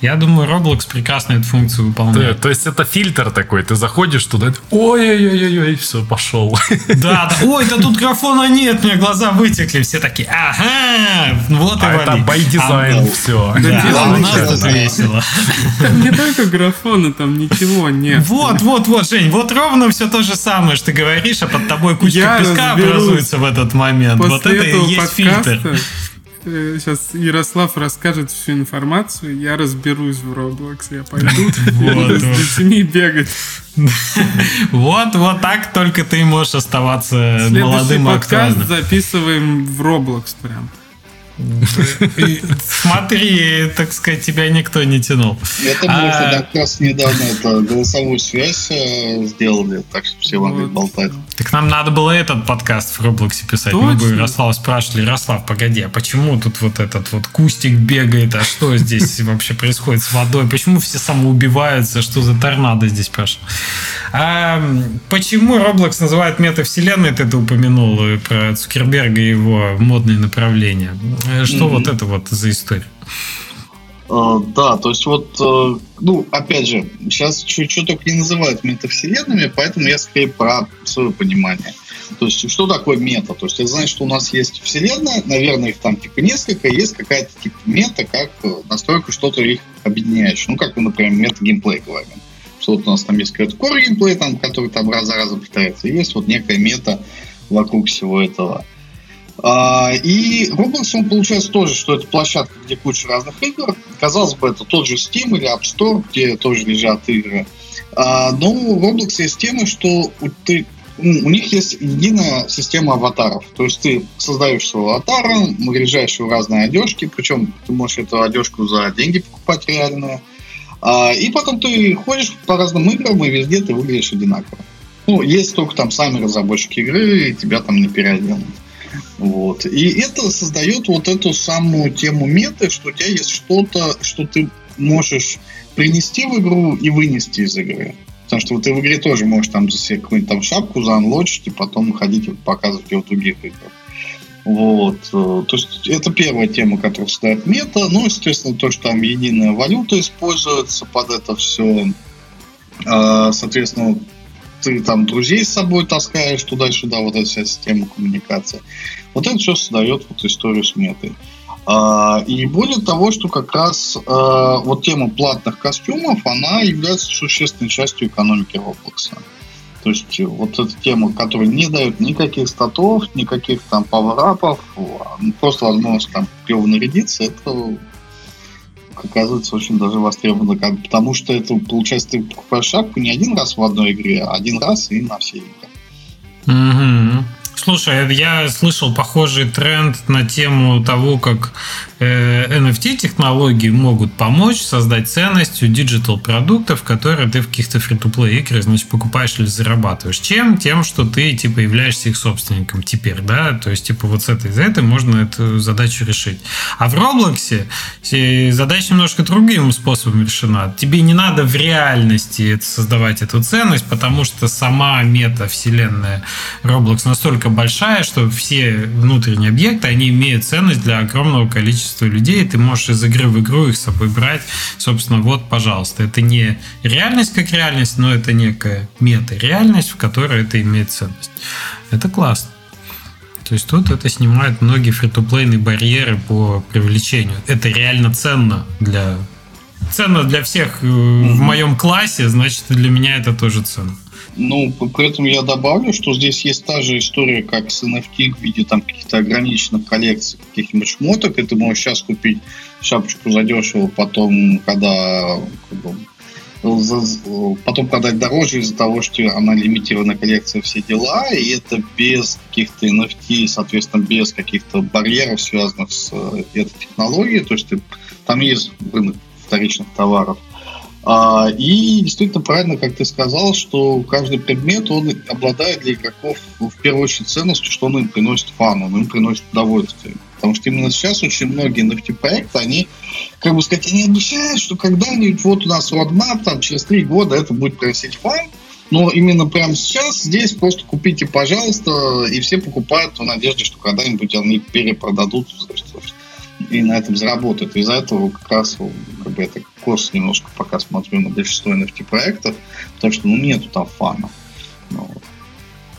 Я думаю, Roblox прекрасно эту функцию выполняет. То, то есть это фильтр такой, ты заходишь туда, ой-ой-ой-ой, все, пошел. Да, да, ой, да тут графона нет, у меня глаза вытекли, все такие, ага, вот а и это by design, а, все. Да, да, у нас тут весело. Там не только графона, там ничего нет. Вот, вот, вот, Жень, вот ровно все то же самое, что ты говоришь, а под тобой кучка песка образуется в этот момент. Вот это и есть фильтр. Сейчас Ярослав расскажет всю информацию, я разберусь в Roblox, я пойду с детьми бегать. Вот, вот так только ты можешь оставаться молодым и актуальным. записываем в Roblox прям. Смотри, так сказать, тебя никто не тянул. Это мы а... как раз недавно это голосовую связь э, сделали, так что все могли болтать. Так нам надо было этот подкаст в Роблоксе писать. Точно? Мы бы Ярослава спрашивали, Ярослав, погоди, а почему тут вот этот вот кустик бегает, а что здесь вообще происходит с водой? Почему все самоубиваются? Что за торнадо здесь прошло? А почему Роблокс называют метавселенной? Ты это упомянул э, про Цукерберга и его модные направления. Э, что mm-hmm. вот это вот за история? Uh, да, то есть вот, uh, ну, опять же, сейчас что только не называют метавселенными, поэтому я скорее про свое понимание. То есть, что такое мета? То есть, это значит, что у нас есть вселенная, наверное, их там типа несколько, есть какая-то типа мета, как настройка что-то их объединяющее. Ну, как мы, например, мета-геймплей говорим. Что вот у нас там есть какой-то core геймплей, там, который там раз за разом повторяется, и есть вот некая мета вокруг всего этого. А, и Roblox, он получается тоже, что это площадка, где куча разных игр. Казалось бы, это тот же Steam или App Store, где тоже лежат игры. А, но у Roblox есть тема, что ты у них есть единая система аватаров. То есть ты создаешь своего аватара, наряжаешь его разные одежки, причем ты можешь эту одежку за деньги покупать реальные. А, и потом ты ходишь по разным играм, и везде ты выглядишь одинаково. Ну, есть только там сами разработчики игры, и тебя там не переоденут. Вот. И это создает вот эту самую тему меты, что у тебя есть что-то, что ты можешь принести в игру и вынести из игры. Потому что вот ты в игре тоже можешь там себе какую-нибудь там шапку заанлочить и потом ходить и показывать ее в других играх. Вот. Э, то есть это первая тема, которая стоит мета. Ну, естественно, то, что там единая валюта используется под это все. А, соответственно, ты там друзей с собой таскаешь туда-сюда, вот эта вся система коммуникации. Вот это все создает вот историю с метой. А, и более того, что как раз а, вот тема платных костюмов, она является существенной частью экономики Roblox. То есть вот эта тема, которая не дает никаких статов, никаких там пауэрапов, просто возможность там клево нарядиться, это оказывается очень даже востребовано, потому что это, получается, ты покупаешь шапку не один раз в одной игре, а один раз и на все игры. Угу. Слушай, я слышал похожий тренд на тему того, как NFT-технологии могут помочь создать ценность у digital-продуктов, которые ты в каких-то free-to-play играх, значит, покупаешь или зарабатываешь. Чем? Тем, что ты, типа, являешься их собственником теперь, да? То есть, типа, вот с этой, за этой можно эту задачу решить. А в Роблоксе задача немножко другим способом решена. Тебе не надо в реальности создавать эту ценность, потому что сама мета-вселенная Roblox настолько большая, что все внутренние объекты, они имеют ценность для огромного количества людей. Ты можешь из игры в игру их с собой брать. Собственно, вот, пожалуйста. Это не реальность как реальность, но это некая мета-реальность, в которой это имеет ценность. Это классно. То есть тут это снимает многие фри-то-плейные барьеры по привлечению. Это реально ценно для ценно для всех mm-hmm. в моем классе, значит, для меня это тоже ценно. Ну, при этом я добавлю, что здесь есть та же история, как с NFT в виде там каких-то ограниченных коллекций каких-нибудь шмоток, и ты можешь сейчас купить шапочку задешево, потом, когда потом продать дороже из-за того, что она лимитированная коллекция, все дела, и это без каких-то NFT, соответственно, без каких-то барьеров, связанных с э, этой технологией, то есть там есть рынок вторичных товаров. А, и действительно правильно, как ты сказал, что каждый предмет, он обладает для игроков в первую очередь ценностью, что он им приносит фан, он им приносит удовольствие. Потому что именно сейчас очень многие NFT-проекты, они, как бы сказать, они обещают, что когда-нибудь вот у нас roadmap, там через три года это будет приносить фан, но именно прямо сейчас здесь просто купите, пожалуйста, и все покупают в надежде, что когда-нибудь они перепродадут и на этом заработают. Из-за этого как раз как бы это курс немножко пока смотрю на большинство NFT проектов, потому что ну нету там фана. Ну,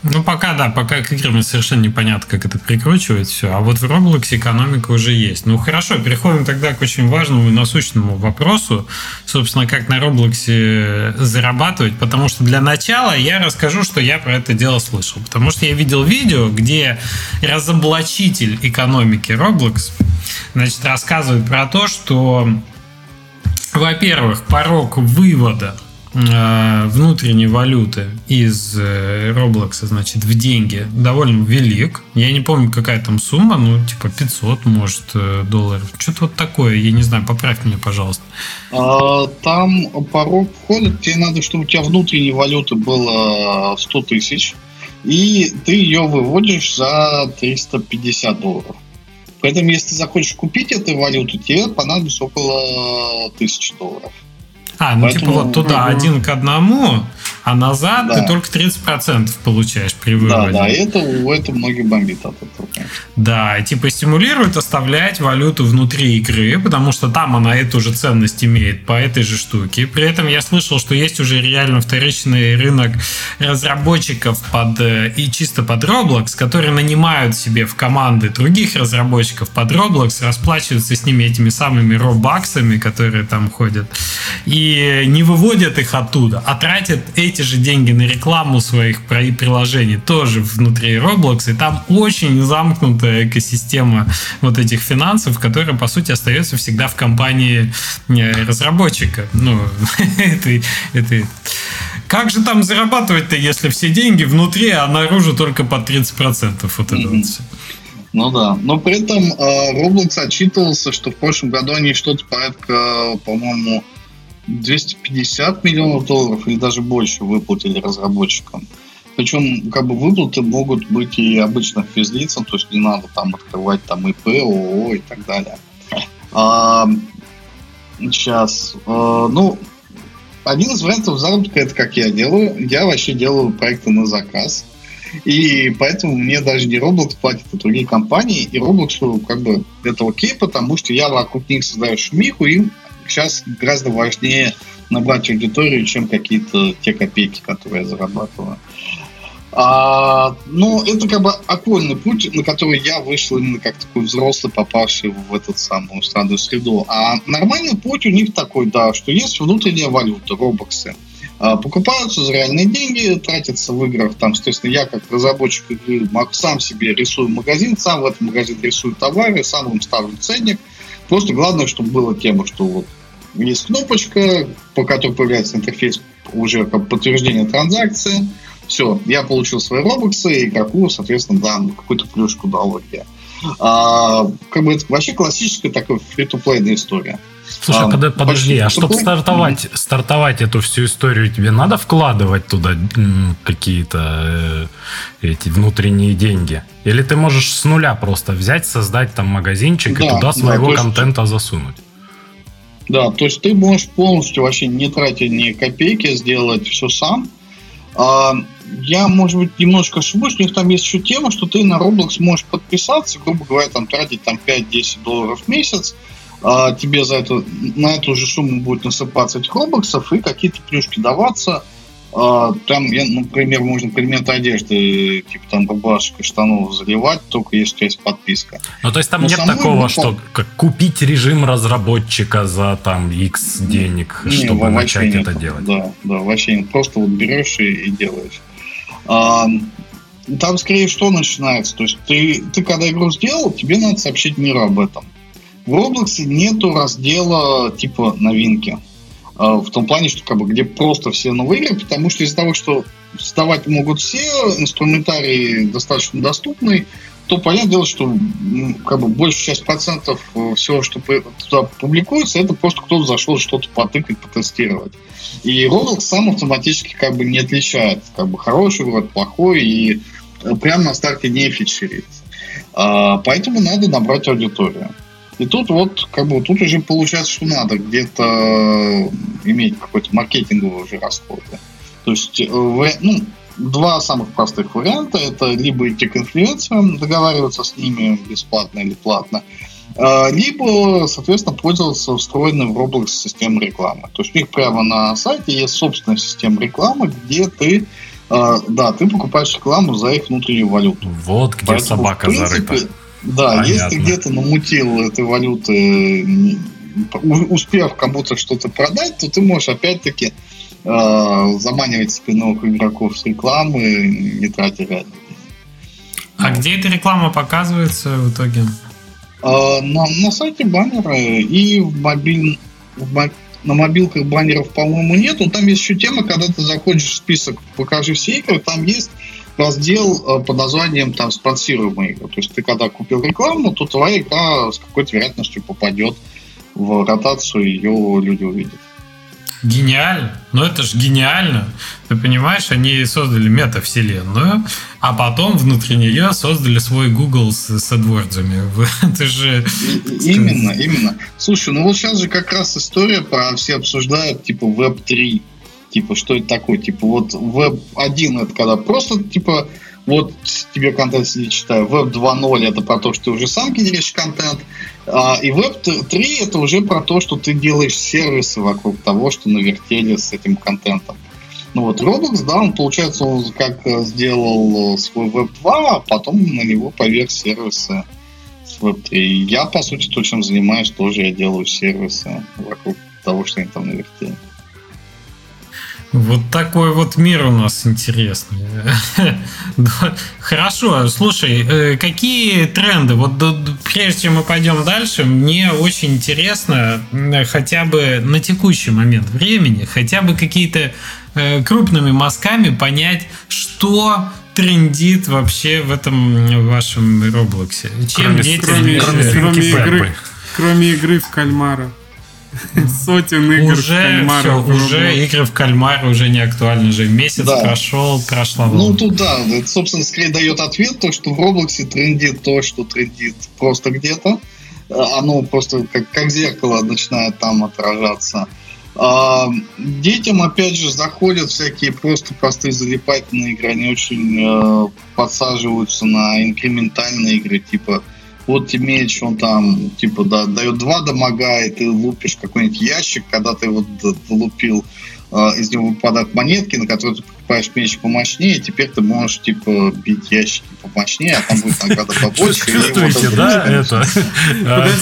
ну, пока, да, пока к играм совершенно непонятно, как это прикручивать все. А вот в Roblox экономика уже есть. Ну, хорошо, переходим тогда к очень важному и насущному вопросу. Собственно, как на Roblox зарабатывать. Потому что для начала я расскажу, что я про это дело слышал. Потому что я видел видео, где разоблачитель экономики Roblox значит, рассказывает про то, что во-первых, порог вывода э, внутренней валюты из э, Roblox, значит, в деньги довольно велик. Я не помню, какая там сумма, ну, типа 500, может, э, долларов. Что-то вот такое, я не знаю, поправь меня, пожалуйста. А, там порог входа, тебе надо, чтобы у тебя внутренней валюты было 100 тысяч, и ты ее выводишь за 350 долларов. Поэтому, если ты захочешь купить эту валюту, тебе понадобится около тысячи долларов. А, ну Поэтому... типа вот туда один к одному, а назад да. ты только 30% получаешь при выводе. Да, да, это, это многие бомбит от этого. Да, типа стимулирует оставлять валюту внутри игры, потому что там она эту же ценность имеет по этой же штуке. При этом я слышал, что есть уже реально вторичный рынок разработчиков под э, и чисто под Roblox, которые нанимают себе в команды других разработчиков под Roblox, расплачиваются с ними этими самыми робаксами, которые там ходят. И не выводят их оттуда, а тратят эти же деньги на рекламу своих приложений тоже внутри Roblox, и там очень замкнутая экосистема вот этих финансов, которая, по сути, остается всегда в компании э, разработчика. Ну, это, это... Как же там зарабатывать-то, если все деньги внутри, а наружу только по 30% вот это вот все? Ну да. Но при этом э, Roblox отчитывался, что в прошлом году они что-то порядка, по-моему, 250 миллионов долларов или даже больше выплатили разработчикам. Причем, как бы, выплаты могут быть и обычных физлицам, то есть не надо там открывать там ИП, ООО и так далее. А, сейчас, а, ну, один из вариантов заработка, это как я делаю. Я вообще делаю проекты на заказ. И поэтому мне даже не Roblox платит, а другие компании. И Roblox как бы это окей, потому что я вокруг них создаю шумиху, и сейчас гораздо важнее набрать аудиторию, чем какие-то те копейки, которые я зарабатываю. А, ну, это как бы окольный путь, на который я вышел именно как такой взрослый, попавший в эту самую странную среду. А нормальный путь у них такой, да, что есть внутренняя валюта, робоксы. А, покупаются за реальные деньги, тратятся в играх. Там, соответственно, я как разработчик игры сам себе рисую магазин, сам в этом магазине рисую товары, сам им ставлю ценник. Просто главное, чтобы была тема, что вот есть кнопочка, по которой появляется интерфейс уже как подтверждение транзакции. Все, я получил свои робоксы, игроку, соответственно, дам какую-то плюшку дал игре. А, как бы это вообще классическая такая фри-то-плейная история. Слушай, а, под, подожди, а чтобы стартовать, mm-hmm. стартовать эту всю историю, тебе надо вкладывать туда какие-то э, эти внутренние деньги? Или ты можешь с нуля просто взять, создать там магазинчик да, и туда своего да, контента есть... засунуть? Да, то есть ты можешь полностью вообще не тратя ни копейки сделать все сам. А, я, может быть, немножко ошибусь, у них там есть еще тема, что ты на Roblox можешь подписаться, грубо говоря, там тратить там 5-10 долларов в месяц, а, тебе за это, на эту же сумму будет насыпаться этих робоксов и какие-то плюшки даваться. А, там, я, например, можно предметы одежды, типа там рубашек и штанов заливать, только если у тебя есть подписка. Ну, то есть там Но нет такого, ну, что как купить режим разработчика за там X денег, не, чтобы начать нет, это делать. Да, да, вообще нет. Просто вот берешь и, и делаешь. А, там скорее что начинается? То есть ты, ты когда игру сделал, тебе надо сообщить миру об этом. В Roblox нету раздела типа новинки. А, в том плане, что как бы где просто все новые игры, потому что из-за того, что создавать могут все, инструментарий достаточно доступный, то понятное дело, что как бы большая часть процентов э, всего, что туда публикуется, это просто кто-то зашел что-то потыкать, потестировать. И Roblox сам автоматически как бы не отличает как бы хороший город, плохой, и э, прямо на старте не фичерит. А, поэтому надо набрать аудиторию. И тут вот, как бы, тут уже получается, что надо где-то иметь какой-то маркетинговый уже расход. То есть, э, ну, два самых простых варианта. Это либо идти к инфлюенсерам, договариваться с ними бесплатно или платно, э, либо, соответственно, пользоваться встроенной в Roblox системой рекламы. То есть у них прямо на сайте есть собственная система рекламы, где ты э, да, ты покупаешь рекламу за их внутреннюю валюту. Вот где Поэтому, собака принципе, зарыта. Да, Понятно. если где-то намутил этой валюты, успев кому-то что-то продать, то ты можешь опять-таки э, заманивать себе новых игроков с рекламы, не тратя реально А вот. где эта реклама показывается в итоге? Э, на, на сайте баннера и в мобиль, в, на мобилках баннеров, по-моему, нет. Но там есть еще тема, когда ты заходишь в список «Покажи все игры», там есть раздел э, под названием там спонсируемые игры. То есть ты когда купил рекламу, то твоя игра с какой-то вероятностью попадет в ротацию, ее люди увидят. Гениально. Ну это же гениально. Ты понимаешь, они создали метавселенную, а потом внутри нее создали свой Google с, с AdWords. Это же... Именно, именно. Слушай, ну вот сейчас же как раз история про все обсуждают типа Web 3 Типа, что это такое? Типа, вот веб 1 это когда просто, типа, вот тебе контент сидит, читаю. Веб 2.0 это про то, что ты уже сам генеришь контент. А, и веб 3 это уже про то, что ты делаешь сервисы вокруг того, что навертели с этим контентом. Ну вот Roblox, да, он, получается, он как сделал свой веб 2, а потом на него поверх сервисы веб 3. Я, по сути, то, чем занимаюсь, тоже я делаю сервисы вокруг того, что они там навертели. Вот такой вот мир у нас интересный. Хорошо, слушай, э, какие тренды? Вот прежде чем мы пойдем дальше, мне очень интересно хотя бы на текущий момент времени, хотя бы какие-то э, крупными мазками понять, что трендит вообще в этом вашем Роблоксе. Чем кроме, дети кроме, кроме, кроме, игры, кроме игры в кальмара. Сотен игр уже, в кальмара. Все, уже игры в кальмар уже не актуальны. Уже месяц да. прошел, прошла волна. Ну, тут да, это, собственно, скорее дает ответ, то, что в Роблоксе трендит то, что трендит просто где-то. Оно просто как, как зеркало начинает там отражаться. А, детям, опять же, заходят всякие просто простые залипательные игры. Они очень э, подсаживаются на инкрементальные игры, типа вот меч, он там, типа, да, дает два дамага, и ты лупишь какой-нибудь ящик, когда ты вот лупил, из него выпадают монетки, на которые ты покупаешь меч помощнее, и теперь ты можешь, типа, бить ящики помощнее, а там будет награда побольше. Чувствуете, да, это?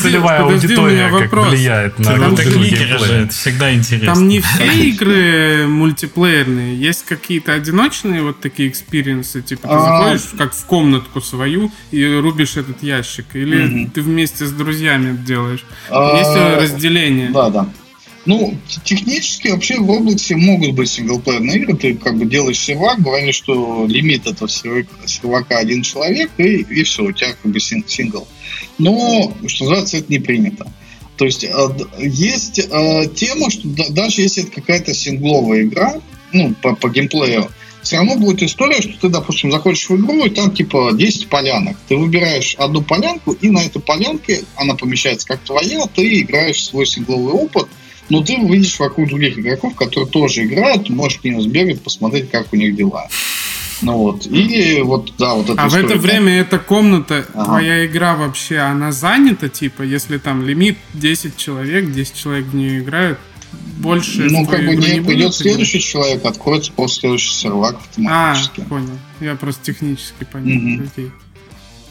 Целевая аудитория как влияет на это всегда интересно. Там не все игры мультиплеерные, есть какие-то одиночные вот такие experience ы, типа ты а. заходишь как в комнатку свою и рубишь этот ящик, или ты вместе с друзьями делаешь. А. Есть разделение. Да, да. Ну, технически вообще в Roblox могут быть синглплеерные игры. Ты как бы делаешь сервак, говоришь, что лимит этого сервака один человек, и, и все, у тебя как бы сингл. Но, что называется, это не принято. То есть э, есть э, тема, что даже если это какая-то сингловая игра, ну, по, по геймплею, все равно будет история, что ты, допустим, заходишь в игру, и там типа 10 полянок. Ты выбираешь одну полянку, и на этой полянке она помещается как твоя, ты играешь свой сингловый опыт – но ты увидишь вокруг других игроков, которые тоже играют, можешь к ним сбегать, посмотреть, как у них дела. Ну вот. И вот, да, вот это. А в это время эта комната, ага. твоя игра вообще, она занята, типа, если там лимит 10 человек, 10 человек в нее играют, больше. Ну, как бы не, придет следующий человек, откроется после следующий сервак автоматически. А, понял. Я просто технически понял. Угу. Окей.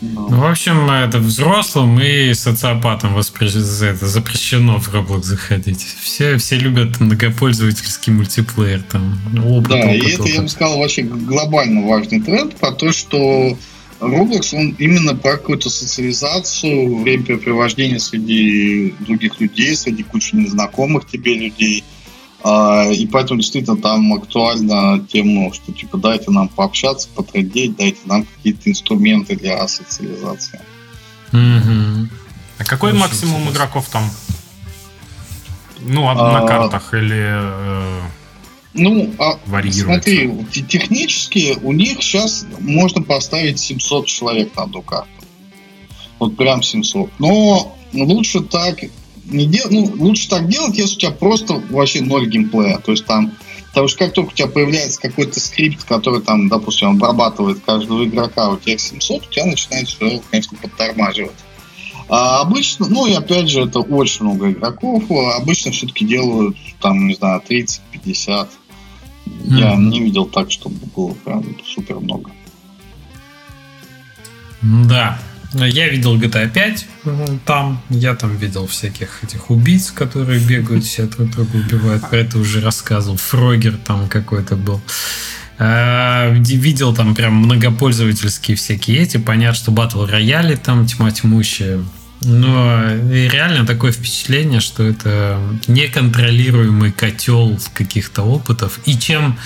Ну, в общем, это взрослым и социопатам это запрещено в Roblox заходить. Все, все любят многопользовательский мультиплеер. Там, опыт, да, опыт, и это, опыт. я бы сказал, вообще глобально важный тренд про то, что Roblox, он именно про какую-то социализацию, времяпрепровождение среди других людей, среди кучи незнакомых тебе людей – и поэтому действительно там актуальна тема, что типа дайте нам пообщаться, потрендеть, дайте нам какие-то инструменты для социализации. Угу. А какой Очень максимум интересно. игроков там? Ну, а, на картах или э, ну, а, смотри, технически у них сейчас можно поставить 700 человек на одну карту. Вот прям 700. Но лучше так не дел... ну, лучше так делать, если у тебя просто вообще ноль геймплея. То есть там, потому что как только у тебя появляется какой-то скрипт, который там, допустим, обрабатывает каждого игрока, у тебя 700, у тебя начинает все, конечно, подтормаживать. А обычно, ну и опять же, это очень много игроков. Обычно все-таки делают там, не знаю, 30-50. Mm. Я не видел так, чтобы было прям супер много. Да, я видел GTA 5 там, я там видел всяких этих убийц, которые бегают, все друг друга убивают. Про это уже рассказывал. Фрогер там какой-то был. А, видел там прям многопользовательские всякие эти. Понятно, что батл рояли там тьма тьмущая. Но реально такое впечатление, что это неконтролируемый котел каких-то опытов. И чем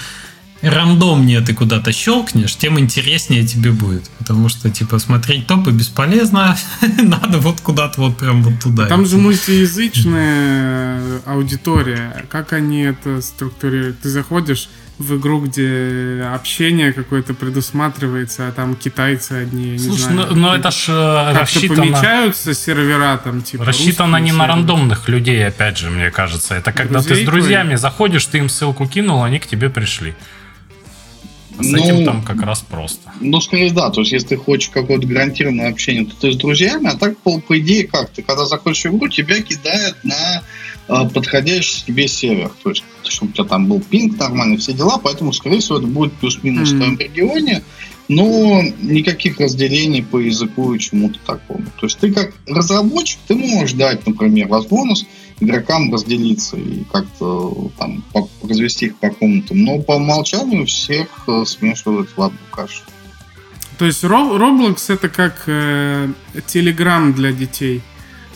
рандомнее ты куда-то щелкнешь, тем интереснее тебе будет. Потому что, типа, смотреть топы бесполезно. Надо вот куда-то вот прям вот туда. Там же мультиязычная аудитория. Как они это структурируют? Ты заходишь в игру, где общение какое-то предусматривается, а там китайцы одни, я Слушай, знаю. Ну, ну это ж э, рассчитано... помечаются сервера там, типа Рассчитано не на рандомных людей, опять же, мне кажется. Это когда Друзей ты с друзьями твоих? заходишь, ты им ссылку кинул, они к тебе пришли. С ну, этим там как раз просто. Ну, скорее, да. То есть, если ты хочешь какое-то гарантированное общение, то ты с друзьями, а так, по, по идее, как? Ты когда заходишь в игру, тебя кидают на э, подходящий тебе сервер. То есть, чтобы у тебя там был пинг нормальный, все дела. Поэтому, скорее всего, это будет плюс-минус mm-hmm. в твоем регионе. но никаких разделений по языку и чему-то такому. То есть ты как разработчик, ты можешь дать, например, возможность игрокам разделиться и как-то там развести их по комнатам, но по умолчанию всех э, смешивают в одну кашу. То есть Roblox это как э, Telegram для детей.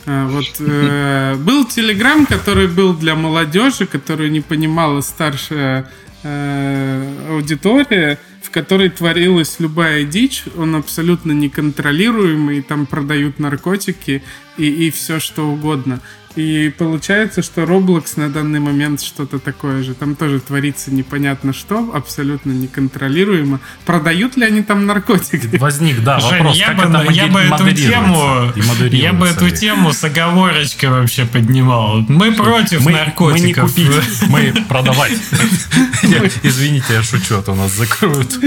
А, вот э, был Телеграм, который был для молодежи, которую не понимала старшая э, аудитория, в которой творилась любая дичь, он абсолютно неконтролируемый, там продают наркотики и, и все что угодно. И получается, что Roblox на данный момент что-то такое же. Там тоже творится непонятно что, абсолютно неконтролируемо. Продают ли они там наркотики? Возник, да, Жень, вопрос, я как бы, это я бы эту тему, я бы эту тему с оговорочкой вообще поднимал. Мы против мы, наркотиков. Мы не купить, мы продавать. Извините, я шучу, а то нас закроют.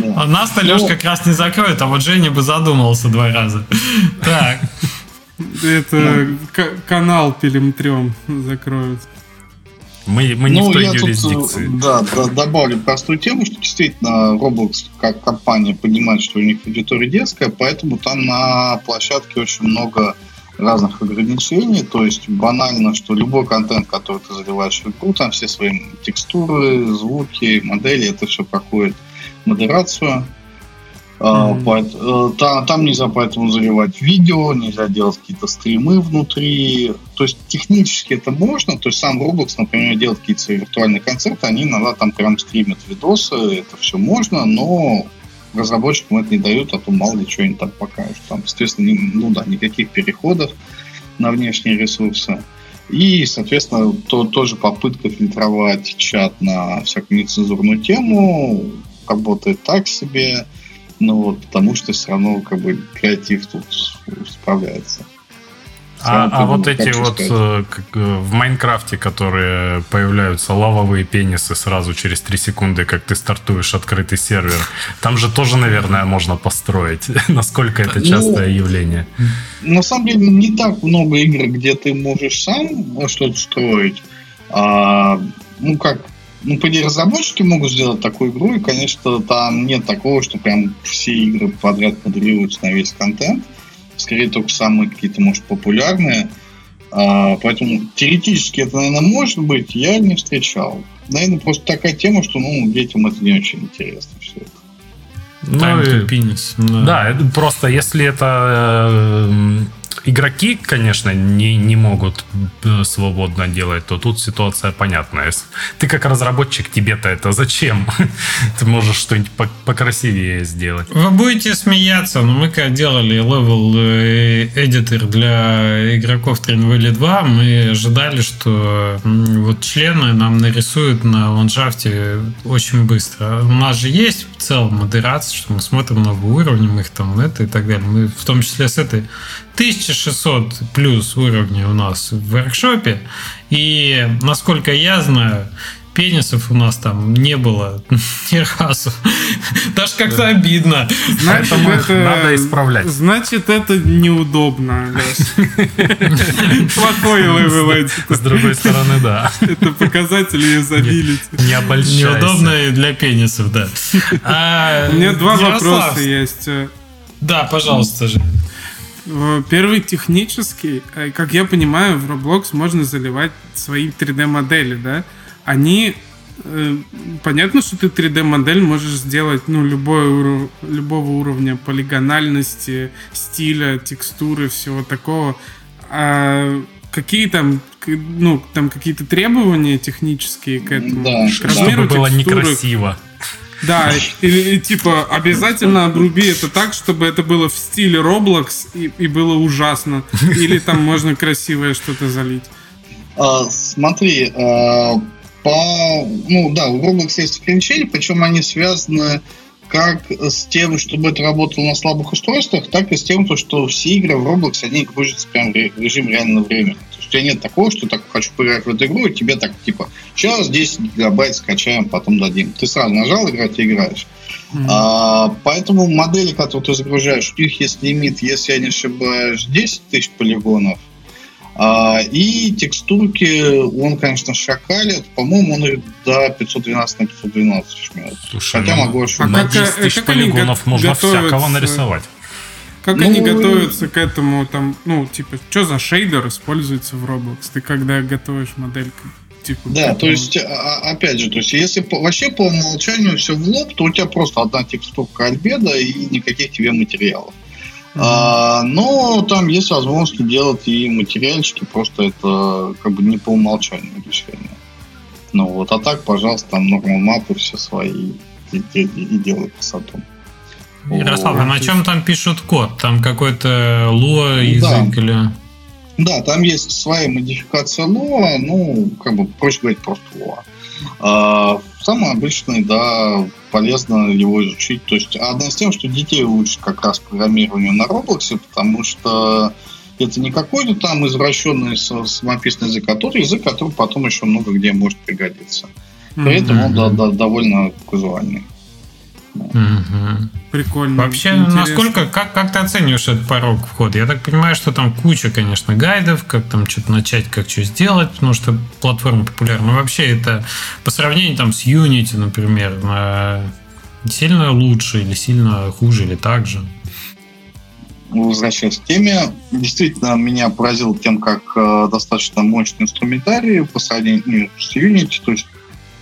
Нас-то Леш как раз не закроет, а вот Женя бы задумался два раза. Так. Это канал Пилимтрем закроют. Мы, мы не ну, в той юрисдикции. Тут, да, да, добавлю простую тему, что действительно Roblox как компания понимает, что у них аудитория детская, поэтому там на площадке очень много разных ограничений, то есть банально, что любой контент, который ты заливаешь в игру, там все свои текстуры, звуки, модели, это все проходит модерацию, Mm-hmm. Там, там нельзя поэтому заливать видео, нельзя делать какие-то стримы внутри. То есть технически это можно. То есть сам Roblox, например, делает какие-то виртуальные концерты, они иногда там прям стримят видосы, это все можно, но разработчикам это не дают, а то мало ли что они там покажут. Там, естественно, не, ну да, никаких переходов на внешние ресурсы. И, соответственно, то, тоже попытка фильтровать чат на всякую нецензурную тему работает так себе. Ну вот, потому что все равно как бы креатив тут справляется. А, а вот эти вот э, как, э, в Майнкрафте, которые появляются лавовые пенисы сразу через 3 секунды, как ты стартуешь открытый сервер, там же тоже, наверное, можно построить. Насколько это ну, частое ну, явление? На самом деле не так много игр, где ты можешь сам что-то строить. А, ну, как ну, по разработчики могут сделать такую игру, и, конечно, там нет такого, что прям все игры подряд моделируются на весь контент. Скорее, только самые какие-то, может, популярные. А, поэтому теоретически это, наверное, может быть, я не встречал. Наверное, просто такая тема, что, ну, детям это не очень интересно все это. Ну, to penis. Да. да, просто если это э, игроки, конечно, не, не могут э, свободно делать, то тут ситуация понятная. Ты как разработчик, тебе-то это зачем? Ты можешь что-нибудь покрасивее сделать. Вы будете смеяться, но мы когда делали level editor для игроков Train Valley 2, мы ожидали, что вот члены нам нарисуют на ландшафте очень быстро. У нас же есть в целом модерация, что мы смотрим новые уровни, мы их там это и так далее. Мы в том числе с этой 1600 плюс уровней у нас в воркшопе. И, насколько я знаю, пенисов у нас там не было ни разу. Даже как-то да. обидно. Значит, это, надо исправлять. Значит, это неудобно. Плохой level С другой стороны, да. Это показатель юзабилити. Не обольщайся. Неудобно для пенисов, да. А, У меня два вопроса есть. Да, пожалуйста, же. Первый технический, э, как я понимаю, в Roblox можно заливать свои 3D-модели, да? Они э, понятно, что ты 3D-модель можешь сделать ну, любой уров... любого уровня полигональности, стиля, текстуры, всего такого. А какие там, ну, там какие-то требования технические к этому? Да, к размеру чтобы было некрасиво. Да, и, и типа обязательно обруби это так, чтобы это было в стиле Roblox и, и было ужасно. Или там можно красивое что-то залить. А, смотри, а, по, ну да, у Roblox есть ограничения, причем они связаны как с тем, чтобы это работало на слабых устройствах, так и с тем, что все игры в Roblox, они грузятся прям в режим реального времени. Есть у тебя нет такого, что так хочу поиграть в эту игру, и тебе так, типа, сейчас 10 гигабайт скачаем, потом дадим. Ты сразу нажал играть и играешь. Mm-hmm. А, поэтому модели, которые ты загружаешь, у них есть лимит, если я не ошибаюсь, 10 тысяч полигонов. А, и текстурки он, конечно, шакалит. По-моему, он их до 512 на 512 жмет. Слушай, Хотя ну, могу а ошибаться. на как, 10 э, тысяч полигонов го- можно всякого нарисовать. Как Ну, они готовятся к этому, там, ну, типа, что за шейдер используется в Roblox? Ты когда готовишь модельку? Типа, Да, то есть, а- опять же, то есть, если по- вообще по умолчанию все в лоб, то у тебя просто одна текстурка альбеда и никаких тебе материалов. А, но там есть возможность делать и материальчики, просто это как бы не по умолчанию решение. Ну вот, а так, пожалуйста, там нормал мапы все свои и, и- и делай красоту. Ярослав, а на чем там пишут код? Там какой-то ло язык или... Да, там есть своя модификация лоа, ну, как бы, проще говорить, просто лоа. А, самое обычное, да, полезно его изучить. То есть, одна из тем, что детей учат как раз программированию на Роблоксе, потому что это не какой-то там извращенный самописный язык, а тот язык, который потом еще много где может пригодиться. При этом он да, да, довольно казуальный. Мгм. Прикольно. Вообще, интересно. насколько, как, как ты оцениваешь этот порог входа? Я так понимаю, что там куча, конечно, гайдов, как там что-то начать, как что сделать, потому что платформа популярна. Но вообще это по сравнению там с Unity, например, на- сильно лучше или сильно хуже или так же? возвращаясь к теме, действительно меня поразил тем, как э, достаточно мощный инструментарий по сравнению с Unity, то есть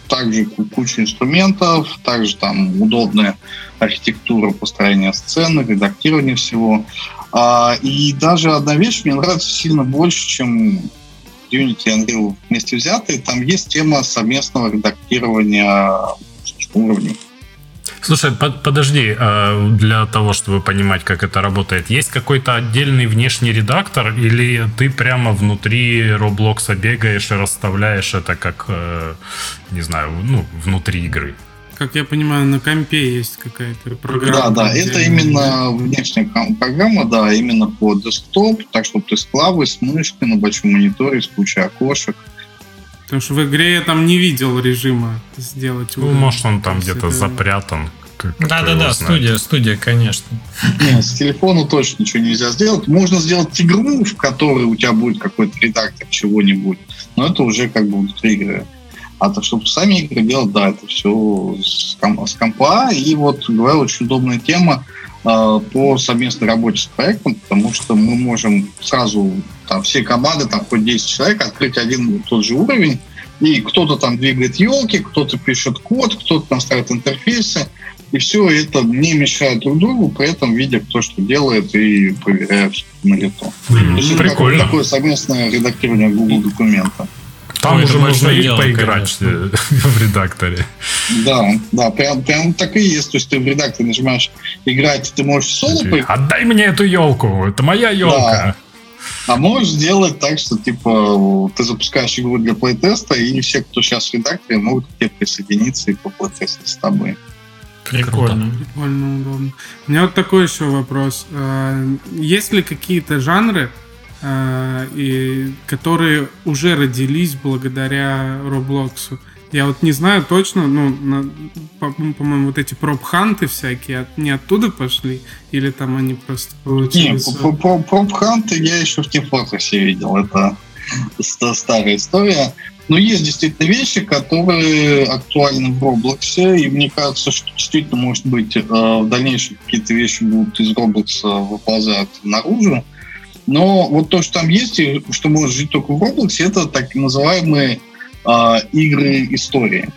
также ку- куча инструментов, также там удобная архитектура построения сцены, редактирования всего. А, и даже одна вещь мне нравится сильно больше, чем Unity и Unreal вместе взятые. Там есть тема совместного редактирования уровней. Слушай, под- подожди, а, для того, чтобы понимать, как это работает, есть какой-то отдельный внешний редактор или ты прямо внутри Роблокса бегаешь и расставляешь это как, э, не знаю, ну, внутри игры? Как я понимаю, на компе есть какая-то программа. Да, да, это именно внешняя программа, да, именно по десктоп, так чтобы ты с клавой, с мышкой на большом мониторе, с кучей окошек. Потому что в игре я там не видел режима сделать Ну, может, он там где-то это- запрятан. Да-да-да, студия, студия, конечно. Нет, с телефона точно ничего нельзя сделать. Можно сделать игру, в которой у тебя будет какой-то редактор чего-нибудь, но это уже как бы внутри игры. А то, чтобы сами игры делать, да, это все с, ком- с компа. И вот, говорю, очень удобная тема по совместной работе с проектом, потому что мы можем сразу, там, все команды, там, хоть 10 человек, открыть один и тот же уровень, и кто-то там двигает елки, кто-то пишет код, кто-то там ставит интерфейсы, и все это не мешает друг другу, при этом видя, кто что делает и проверяя всё на лету. М, То есть это Прикольно. такое, такое совместное редактирование Google документа. Там Ой, уже можно дело, поиграть э, в редакторе. Да, да, прям, прям так и есть. То есть ты в редакторе нажимаешь играть, ты можешь в соло поиграть, Отдай мне эту елку, это моя елка. а можешь сделать так, что типа ты запускаешь игру для плейтеста, и все, кто сейчас в редакторе, могут к тебе присоединиться и поплейтестить с тобой. Прикольно. Прикольно, удобно. У меня вот такой еще вопрос. А, Есть ли какие-то жанры, и, которые уже родились благодаря Роблоксу? Я вот не знаю точно, ну, по-моему, вот эти проп-ханты всякие не оттуда пошли, или там они просто получились... про- про проп-ханты я еще в Fortress видел. Это ста- старая история. Но есть действительно вещи, которые актуальны в Роблоксе, и мне кажется, что действительно, может быть, э, в дальнейшем какие-то вещи будут из Роблокса выползать наружу. Но вот то, что там есть, и что может жить только в Роблоксе, это так называемые э, игры истории.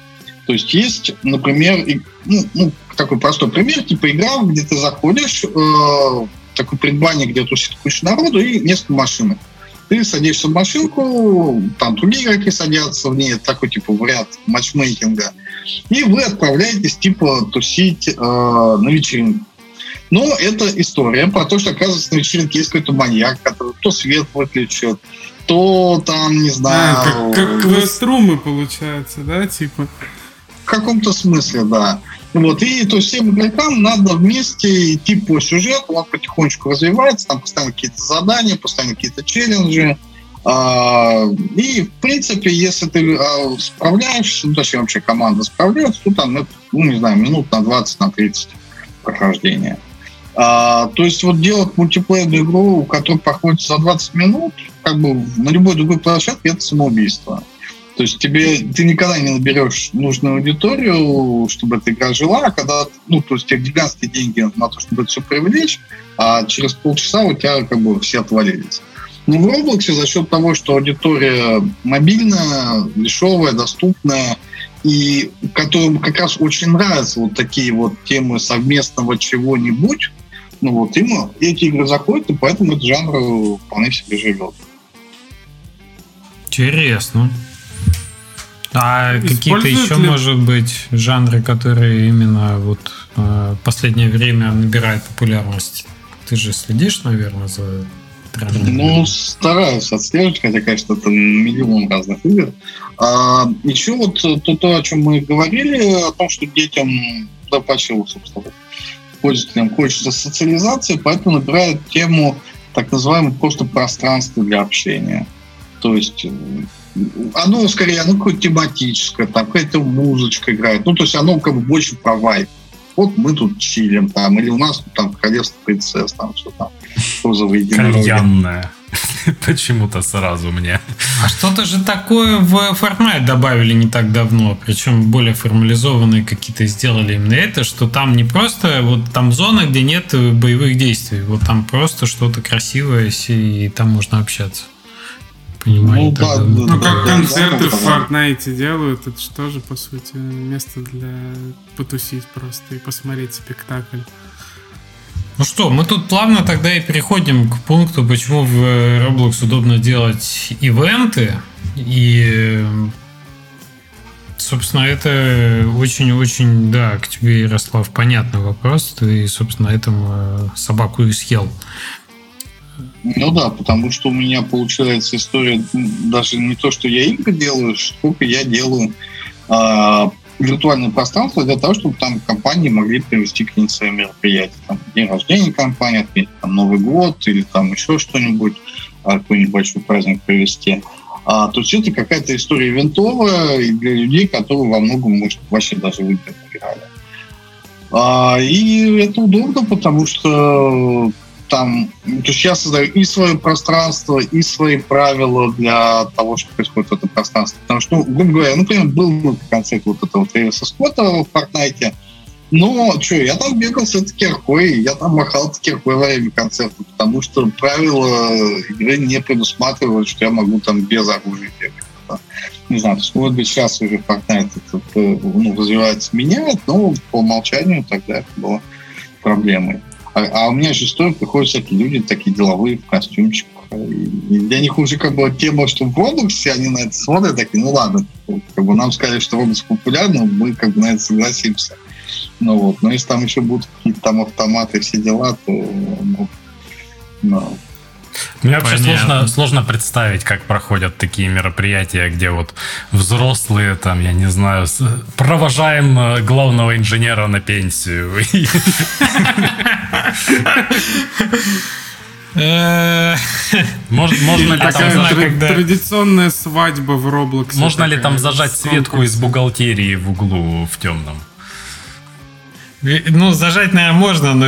То есть есть, например, и- ну, ну, такой простой пример, типа игра, где ты заходишь, э, такой предбанник, где тусит куча народу и несколько машинок. Ты садишься в машинку, там другие игроки садятся в ней, такой типа вариант матчмейкинга, и вы отправляетесь типа тусить э, на вечеринку. Но это история про то, что, оказывается, на вечеринке есть какой-то маньяк, который то свет выключит, то там, не знаю... А, как, как квеструмы получается, да, типа? В каком-то смысле, да. Вот, и то есть всем игрокам надо вместе идти по сюжету, он потихонечку развивается, там постоянно какие-то задания, постоянно какие-то челленджи. А, и, в принципе, если ты а, справляешься, ну, точнее, вообще команда справляется, то там, ну, ну, не знаю, минут на 20, на 30 прохождения. А, то есть вот делать мультиплеерную игру, которая проходит за 20 минут, как бы на любой другой площадке, это самоубийство. То есть тебе ты никогда не наберешь нужную аудиторию, чтобы эта игра жила, а когда, ну, то есть тебе гигантские деньги на то, чтобы это все привлечь, а через полчаса у тебя как бы все отвалились. Но в Roblox за счет того, что аудитория мобильная, дешевая, доступная, и которым как раз очень нравятся вот такие вот темы совместного чего-нибудь, ну вот им эти игры заходят, и поэтому этот жанр вполне себе живет. Интересно. А какие-то еще, ли... может быть, жанры, которые именно вот э, последнее время набирают популярность? Ты же следишь, наверное, за трендами? Ну, стараюсь отслеживать, хотя, конечно, это миллион разных игр. А, еще вот то, то, о чем мы говорили, о том, что детям, да, почему, собственно, пользователям хочется социализации, поэтому набирают тему так называемого просто пространства для общения. То есть оно скорее, оно какое-то тематическое, там какая-то музычка играет. Ну, то есть оно как бы больше про вайп. Вот мы тут чилим там, или у нас тут там королевство принцесс, там что там, розовые единороги. Почему-то сразу мне. А что-то же такое в Fortnite добавили не так давно, причем более формализованные какие-то сделали именно это, что там не просто вот там зона, где нет боевых действий, вот там просто что-то красивое, и там можно общаться понимаю. Ну, да, ну, как да, концерты да, в Fortnite делают, это же тоже, по сути, место для потусить просто и посмотреть спектакль. Ну что, мы тут плавно тогда и переходим к пункту, почему в Roblox удобно делать ивенты. И, собственно, это очень-очень, да, к тебе, Ярослав, понятный вопрос. Ты, собственно, этому собаку и съел. Ну да, потому что у меня получается история даже не то, что я игры делаю, сколько я делаю э, виртуальное пространство для того, чтобы там компании могли привести к ним свои мероприятия. Там, день рождения компании, отметить там, Новый год или там еще что-нибудь, а, какой-нибудь большой праздник провести. А, то есть это какая-то история ивентовая для людей, которые во многом, может, вообще даже в игры играли. А, и это удобно, потому что там, то есть я создаю и свое пространство, и свои правила для того, что происходит в этом пространстве. Потому что, ну, грубо говоря, например, был концерт вот этого Трэвиса Скотта в Фортнайте, но что, я там бегал с этой киркой, я там махал этой киркой во время концерта, потому что правила игры не предусматривают, что я могу там без оружия бегать. Не знаю, то есть, может быть, сейчас уже Fortnite это, ну, развивается, меняет, но по умолчанию тогда это было проблемой. А, а у меня же история приходят всякие люди, такие деловые, в костюмчиках. И для них уже как бы тема, что в Роблоксе они на это смотрят, такие, ну ладно, как бы нам сказали, что Роблокс популярный, мы как бы на это согласимся. Ну вот, но если там еще будут какие-то там автоматы, все дела, то ну, ну, мне вообще сложно, сложно представить, как проходят такие мероприятия, где вот взрослые, там, я не знаю, провожаем э, главного инженера на пенсию. Можно ли там традиционная свадьба в Roblox? Можно ли там зажать Светку из бухгалтерии в углу в темном? Ну, зажать, наверное, можно, но,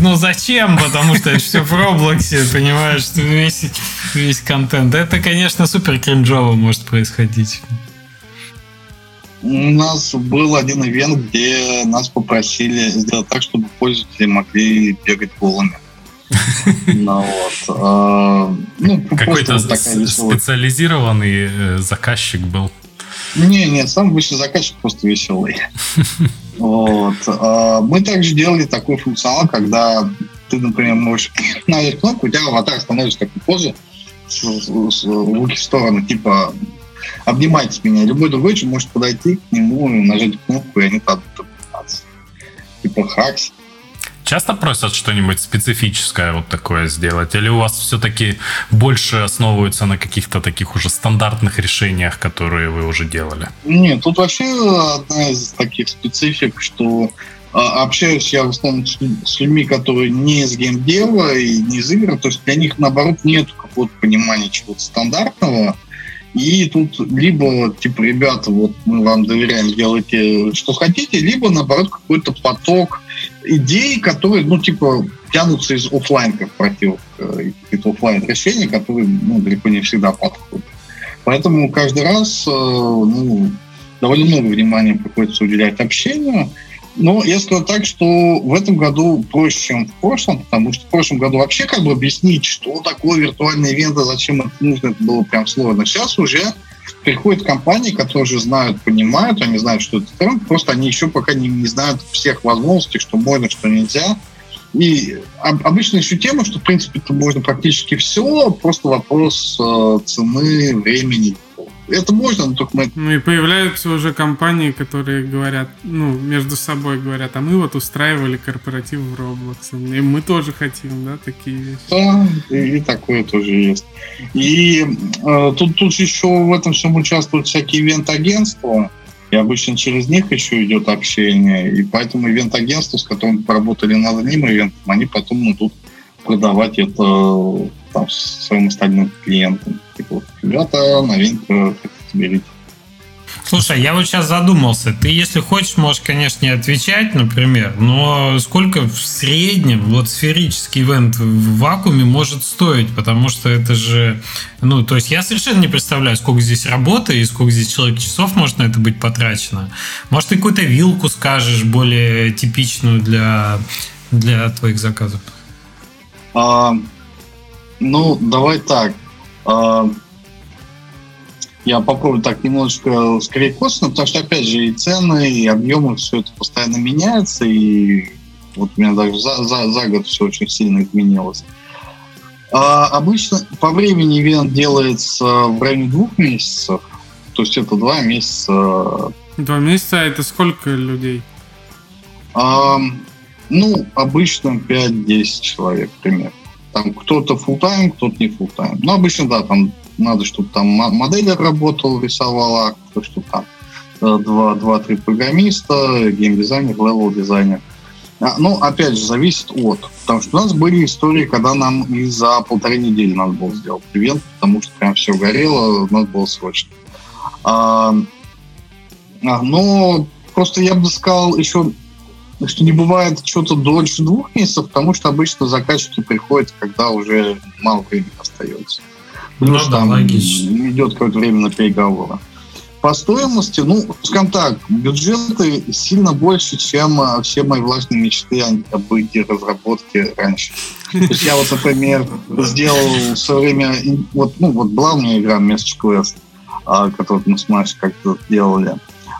но зачем? Потому что это все в Роблоксе, понимаешь, весь, весь контент. Это, конечно, супер кринжово может происходить. У нас был один ивент, где нас попросили сделать так, чтобы пользователи могли бегать голыми. Ну, вот. А, ну, Какой-то специализированный э, заказчик был. Не, нет, сам обычный заказчик просто веселый. Вот. А, мы также делали такой функционал, когда ты, например, можешь нажать кнопку, у тебя аватар становится такой позы, руки в сторону, типа обнимайте меня. Любой другой человек может подойти к нему, нажать кнопку, и они там Типа хакс. Часто просят что-нибудь специфическое вот такое сделать? Или у вас все-таки больше основываются на каких-то таких уже стандартных решениях, которые вы уже делали? Нет, тут вообще одна из таких специфик, что а, общаюсь я в основном с людьми, которые не из геймдева и не из игр, то есть для них, наоборот, нет какого-то понимания чего-то стандартного, и тут либо, типа, ребята, вот мы вам доверяем, делайте что хотите, либо, наоборот, какой-то поток идеи, которые, ну, типа, тянутся из офлайн корпоративов, э, какие-то офлайн решения, которые, ну, далеко не всегда подходят. Поэтому каждый раз, э, ну, довольно много внимания приходится уделять общению. Но я скажу так, что в этом году проще, чем в прошлом, потому что в прошлом году вообще как бы объяснить, что такое виртуальный ивент, зачем это нужно, это было прям сложно. Сейчас уже приходят компании, которые уже знают, понимают, они знают, что это тренд, просто они еще пока не, не знают всех возможностей, что можно, что нельзя. И обычно еще тема, что, в принципе, это можно практически все, просто вопрос э, цены, времени это можно, но только мы... Ну и появляются уже компании, которые говорят, ну, между собой говорят, а мы вот устраивали корпоратив в Roblox, и мы тоже хотим, да, такие вещи. Да, и, и такое тоже есть. И э, тут, тут еще в этом всем участвуют всякие ивент-агентства, и обычно через них еще идет общение, и поэтому ивент-агентства, с которыми поработали над одним ивентом, они потом идут продавать это там, своим остальным клиентам. Типа, ребята, новинка, берите. Слушай, я вот сейчас задумался. Ты, если хочешь, можешь, конечно, не отвечать, например, но сколько в среднем вот сферический ивент в вакууме может стоить? Потому что это же... Ну, то есть я совершенно не представляю, сколько здесь работы и сколько здесь человек часов может на это быть потрачено. Может, ты какую-то вилку скажешь более типичную для, для твоих заказов? А, ну, давай так. А, я попробую так немножечко скорее косвенно, потому что, опять же, и цены, и объемы, все это постоянно меняется, и вот у меня даже за, за, за год все очень сильно изменилось. А, обычно по времени ивент делается в районе двух месяцев, то есть это два месяца. Два месяца, это сколько людей? А, ну, обычно 5-10 человек примерно. Там кто-то full time кто-то не full time Но обычно, да, там надо, чтобы там моделлер работал, рисовал арт, чтобы там э, два, два-три программиста, геймдизайнер, level-дизайнер. А, ну, опять же, зависит от. Потому что у нас были истории, когда нам и за полторы недели надо было сделать ивент, потому что прям все горело, надо было срочно. А, а, но просто я бы сказал еще что не бывает что-то дольше двух месяцев, потому что обычно заказчики приходят, когда уже мало времени остается. Потому ну, что там логично. идет какое-то время на переговоры. По стоимости, ну, скажем так, бюджеты сильно больше, чем а, все мои влажные мечты об их разработке раньше. То есть я вот, например, сделал в свое время, вот, ну, вот была у меня игра Message Quest, а, которую мы с Машей как-то делали.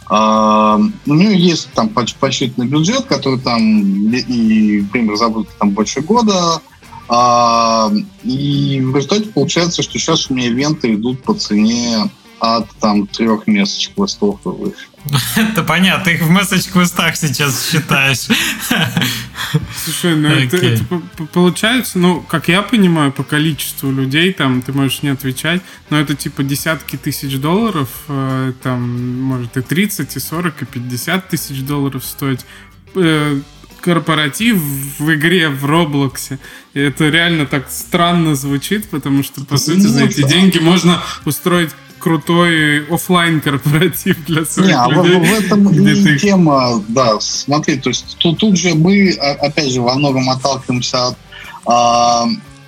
А, у нее есть там подсчитанный бюджет, который там и время разработки там больше года. А, и в результате получается, что сейчас у меня ивенты идут по цене от там трех месяцев квестов и выше. Это понятно, их в месседж-квестах сейчас считаешь. Слушай, ну это, это получается, ну, как я понимаю, по количеству людей, там, ты можешь не отвечать, но это типа десятки тысяч долларов, э, там, может и 30, и 40, и 50 тысяч долларов стоить э, корпоратив в игре в Роблоксе. И это реально так странно звучит, потому что, по сути, за эти деньги можно устроить крутой офлайн корпоратив для своих Не, а людей. В, в этом и ты... тема, да, смотри, то есть тут, тут же мы, опять же, во многом отталкиваемся от а,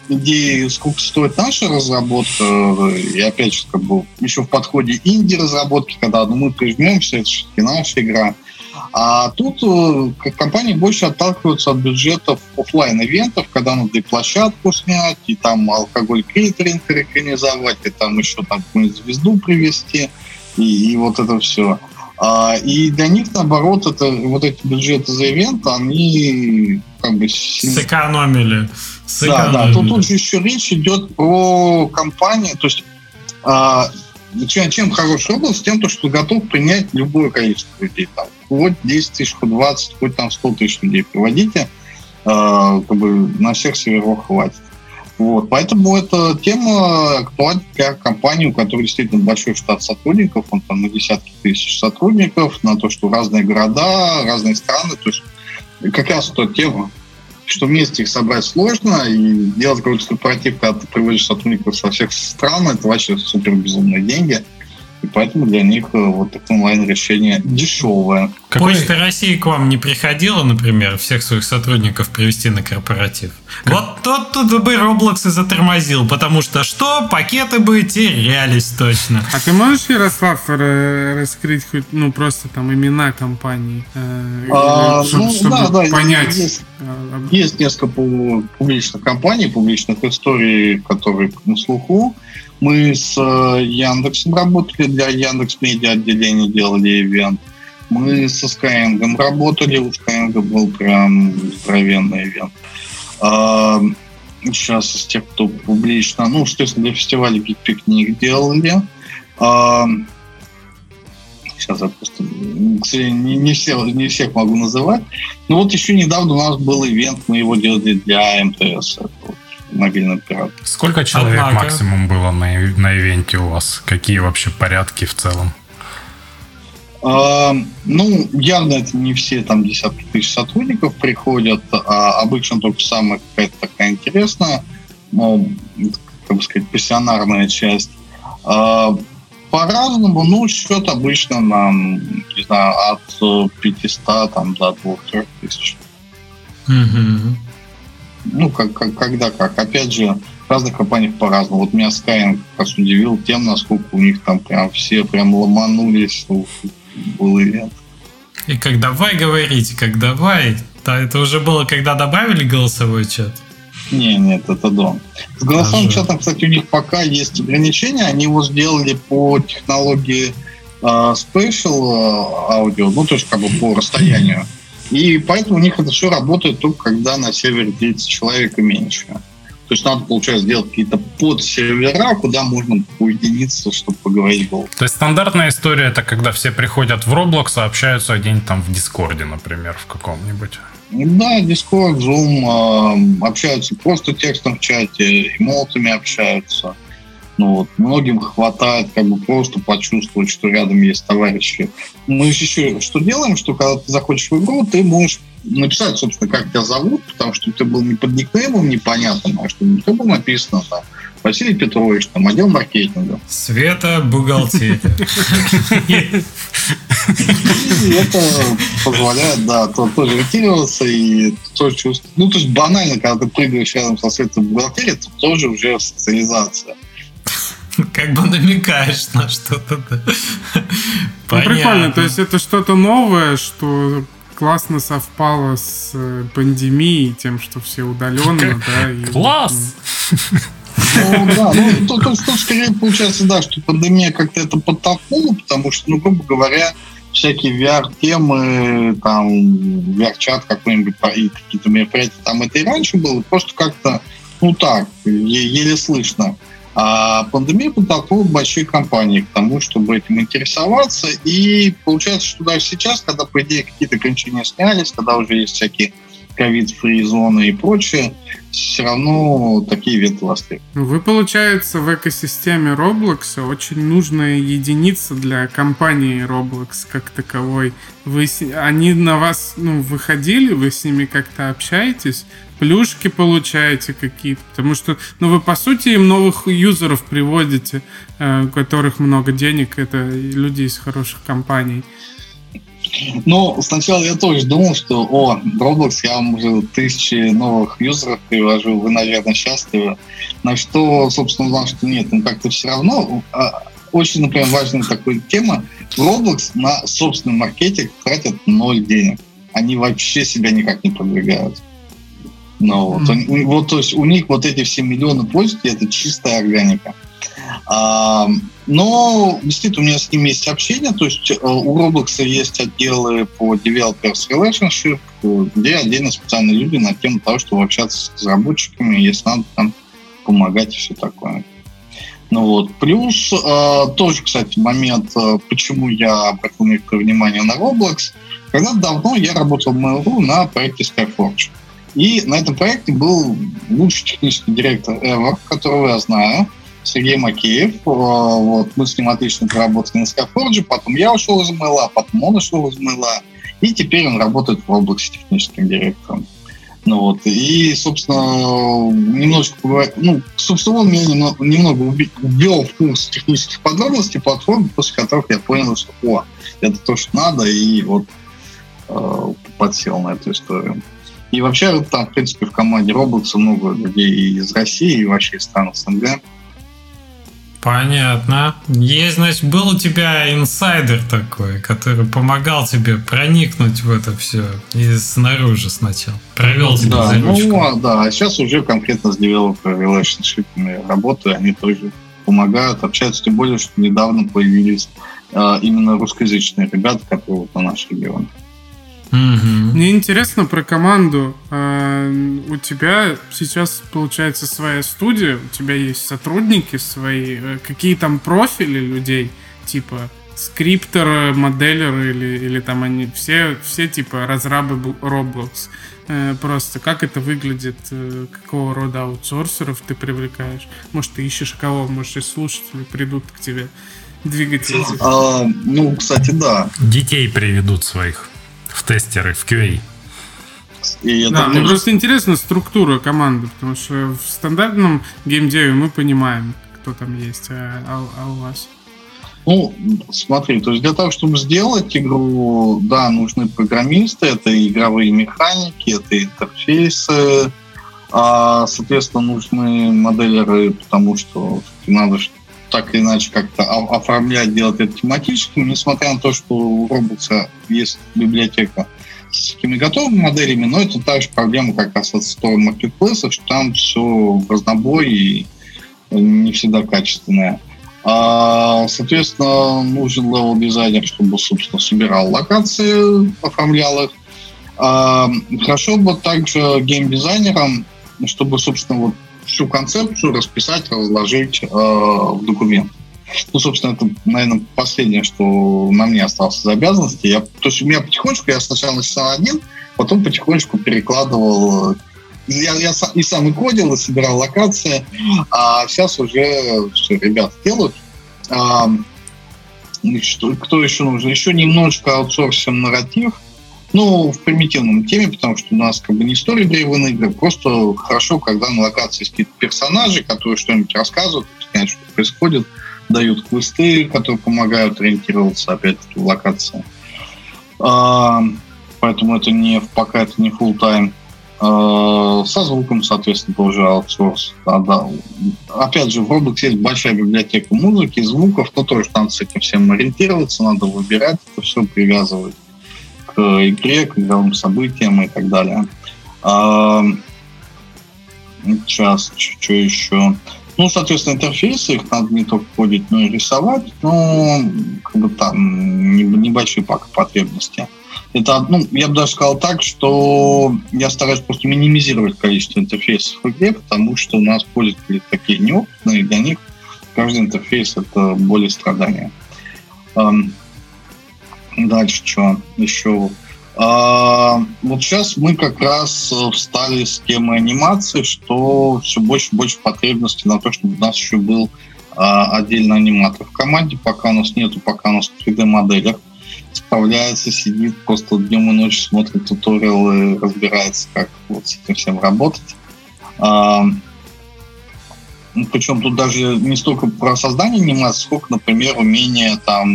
идеи, сколько стоит наша разработка, и опять же, как бы еще в подходе инди-разработки, когда ну, мы прижмемся, это все-таки наша игра, а тут э, компании больше отталкиваются от бюджетов офлайн ивентов когда надо и площадку снять, и там алкоголь кейтеринг организовать, и там еще там звезду привести, и, и вот это все. А, и для них, наоборот, это, вот эти бюджеты за ивент, они как бы... Сэкономили. Сэкономили. Да, да. Тут, тут же еще речь идет про компанию, то есть а, чем, чем хорош область? Тем, то, что готов принять любое количество людей. Там, хоть 10 тысяч, хоть 20, хоть там 100 тысяч людей приводите. Э, как бы на всех серверах хватит. Вот. Поэтому эта тема актуальна для компании, у которой действительно большой штат сотрудников, он там на десятки тысяч сотрудников, на то, что разные города, разные страны. То есть как раз эта тема, что вместе их собрать сложно, и делать какой-то корпоратив, когда ты приводишь сотрудников со всех стран, это вообще супер безумные деньги. И поэтому для них э, вот такое онлайн-решение дешевое. Какой... Почта России к вам не приходила, например, всех своих сотрудников привести на корпоратив? Как... Вот тот тут бы Roblox и затормозил, потому что что? Пакеты бы терялись точно. А ты можешь, Ярослав, раскрыть хоть, ну, просто там имена компаний? Э, а, чтобы, ну, чтобы да, да, понять. Есть, есть несколько публичных компаний, публичных историй, которые на слуху. Мы с э, Яндексом работали, для Яндекс Медиа отделения делали ивент. Мы со Skyeng работали, у Skyeng был прям здоровенный ивент. А, сейчас из тех, кто публично, ну, естественно, для фестиваля Picnic делали. А, сейчас я просто, к сожалению, не, не, все, не всех могу называть. Но вот еще недавно у нас был ивент, мы его делали для МТС. Это вот мобильный оператор. Сколько человек Однако... максимум было на, на ивенте у вас? Какие вообще порядки в целом? А, ну, явно это не все там десятки тысяч сотрудников приходят, а обычно только самая какая-то такая интересная, ну, как бы сказать, пассионарная часть. А, по-разному, ну, счет обычно нам, не знаю, от 500 там, до 2-3 тысяч. Mm-hmm. Ну, как, как, когда как. Опять же, в разных компаниях по-разному. Вот меня Skyeng как раз удивил тем, насколько у них там прям все прям ломанулись был ивент. И как давай говорить, как давай. Да, это уже было, когда добавили голосовой чат? Не, нет, это до. С голосовым Даже... чатом, кстати, у них пока есть ограничения. Они его сделали по технологии uh, Spatial аудио, ну, то есть как бы по расстоянию. И поэтому у них это все работает только когда на сервере 30 человек и меньше. То есть надо, получается, сделать какие-то подсервера, куда можно уединиться, чтобы поговорить голосом. То есть стандартная история это когда все приходят в Roblox, а общаются где-нибудь там в Дискорде, например, в каком-нибудь. Да, Discord, Zoom, э, общаются просто текстом в чате, эмоциями общаются. Ну, вот, многим хватает как бы просто почувствовать, что рядом есть товарищи. Мы еще что делаем, что когда ты заходишь в игру, ты можешь написать, собственно, как тебя зовут, потому что ты был не под никнеймом непонятным, а что ты был написано там Василий Петрович, там, отдел маркетинга. Света бухгалтерия. это позволяет, да, тоже ретироваться и тоже чувствовать. Ну, то есть банально, когда ты прыгаешь рядом со Светой бухгалтерии, это тоже уже социализация. Как бы намекаешь на что-то. Ну, прикольно, то есть это что-то новое, что классно совпало с э, пандемией, тем, что все удаленно, да. И, Класс! Ну, да, ну, то, то, то, скорее получается, да, что пандемия как-то это подтолкнула, потому что, ну, грубо говоря, всякие VR-темы, там, VR-чат какой-нибудь, и какие-то мероприятия, там это и раньше было, просто как-то, ну так, еле слышно. А пандемия подтолкнула большие компании к тому, чтобы этим интересоваться. И получается, что даже сейчас, когда, по идее, какие-то ограничения снялись, когда уже есть всякие ковид-фри зоны и прочее, все равно такие ивенты востребованы. Вы, получается, в экосистеме Roblox очень нужная единица для компании Roblox как таковой. Вы, они на вас ну, выходили, вы с ними как-то общаетесь? плюшки получаете какие-то, потому что, ну, вы, по сути, им новых юзеров приводите, э, у которых много денег, это люди из хороших компаний. Ну, сначала я тоже думал, что, о, Roblox, я вам уже тысячи новых юзеров привожу, вы, наверное, счастливы. На что, собственно, узнал, что нет, ну как-то все равно. А, очень, например, важная такая тема. Roblox на собственный маркетинг тратят ноль денег. Они вообще себя никак не продвигают. Ну, вот, mm-hmm. вот, то есть у них вот эти все миллионы пользователей это чистая органика. Но действительно у меня с ними есть общение, то есть э, у Roblox есть отделы по developers relationship, где отдельно специальные люди на тему того, чтобы общаться с разработчиками, если надо там помогать и все такое. Ну вот. Плюс э, тоже, кстати, момент, э, почему я обратил внимание на Roblox. Когда давно я работал в Mail.ru на проекте Skyforge. И на этом проекте был лучший технический директор ever, которого я знаю, Сергей Макеев. Э, вот, мы с ним отлично поработали на Skyforge, потом я ушел из МЛА, потом он ушел из МЛА, и теперь он работает в области техническим директором. Ну вот, и, собственно, немножко поговорить, ну, собственно, он меня немного, немного ввел в курс технических подробностей платформы, после которых я понял, что, о, это то, что надо, и вот э, подсел на эту историю. И вообще там, в принципе, в команде Roblox много людей из России и вообще из стран СНГ. Понятно. Есть, значит, был у тебя инсайдер такой, который помогал тебе проникнуть в это все и снаружи сначала. Провел тебя да, за ручку. ну, да, а сейчас уже конкретно с девелопер relationship работаю, они тоже помогают, общаются, тем более, что недавно появились э, именно русскоязычные ребята, которые вот на наш регион. Мгм. Мне интересно про команду. А, У тебя сейчас, получается, своя студия, у тебя есть сотрудники свои. Э, Какие там профили людей? Типа скриптеры, моделеры или, или там они все, все типа разрабы Roblox. Э, Просто как это выглядит, э, какого рода аутсорсеров ты привлекаешь? Может, ты ищешь кого, может, и слушатели придут к тебе двигатель. А, ну, кстати, да. Детей приведут своих в тестеры, в QA. И Да, мне тоже просто интересна структура команды, потому что в стандартном геймдеве мы понимаем, кто там есть, а, а- а у вас? Ну, смотри, то есть для того, чтобы сделать игру, да, нужны программисты, это игровые механики, это интерфейсы, а, соответственно, нужны моделеры, потому что надо так или иначе как-то оформлять, делать это тематическим, несмотря на то, что у Roblox есть библиотека с такими готовыми моделями, но это та же проблема как раз от Store Marketplace, что там все в разнобой и не всегда качественное. А, Соответственно, нужен level дизайнер, чтобы, собственно, собирал локации, оформлял их. А, Хорошо бы также геймдизайнерам, чтобы, собственно, вот всю концепцию расписать, разложить э, в документ. Ну, собственно, это, наверное, последнее, что на мне осталось из обязанностей. Я, то есть у меня потихонечку, я сначала начинал один, потом потихонечку перекладывал э, я, я и сам и кодил, и собирал локации, а сейчас уже все ребята делают. А, что, кто еще нужен? Еще немножко аутсорсим нарратив, ну, в примитивном теме, потому что у нас как бы не история древние игры, просто хорошо, когда на локации какие-то персонажи, которые что-нибудь рассказывают, объясняют, что происходит, дают квесты, которые помогают ориентироваться опять-таки в локации. А, поэтому это не, пока это не full time. А, Со звуком, соответственно, тоже аутсорс. Да, да. Опять же, в Roblox есть большая библиотека музыки, звуков, но тоже надо с этим всем ориентироваться, надо выбирать это все, привязывать к игре, к игровым событиям и так далее. А, Сейчас, что еще? Ну, соответственно, интерфейсы, их надо не только кодить, но и рисовать, но как бы там не- небольшие пока потребности. Это, ну, я бы даже сказал так, что я стараюсь просто минимизировать количество интерфейсов в игре, потому что у нас пользователи такие неопытные, и для них каждый интерфейс это более страдания. Дальше что еще? А, вот сейчас мы как раз э, встали с темой анимации, что все больше и больше потребности на то, чтобы у нас еще был а, отдельный аниматор в команде. Пока у нас нету, пока у нас в 3D-моделях справляется, сидит, просто днем и ночью смотрит туториалы, разбирается, как вот с этим всем работать. А, ну, причем тут даже не столько про создание анимации, сколько, например, умение там,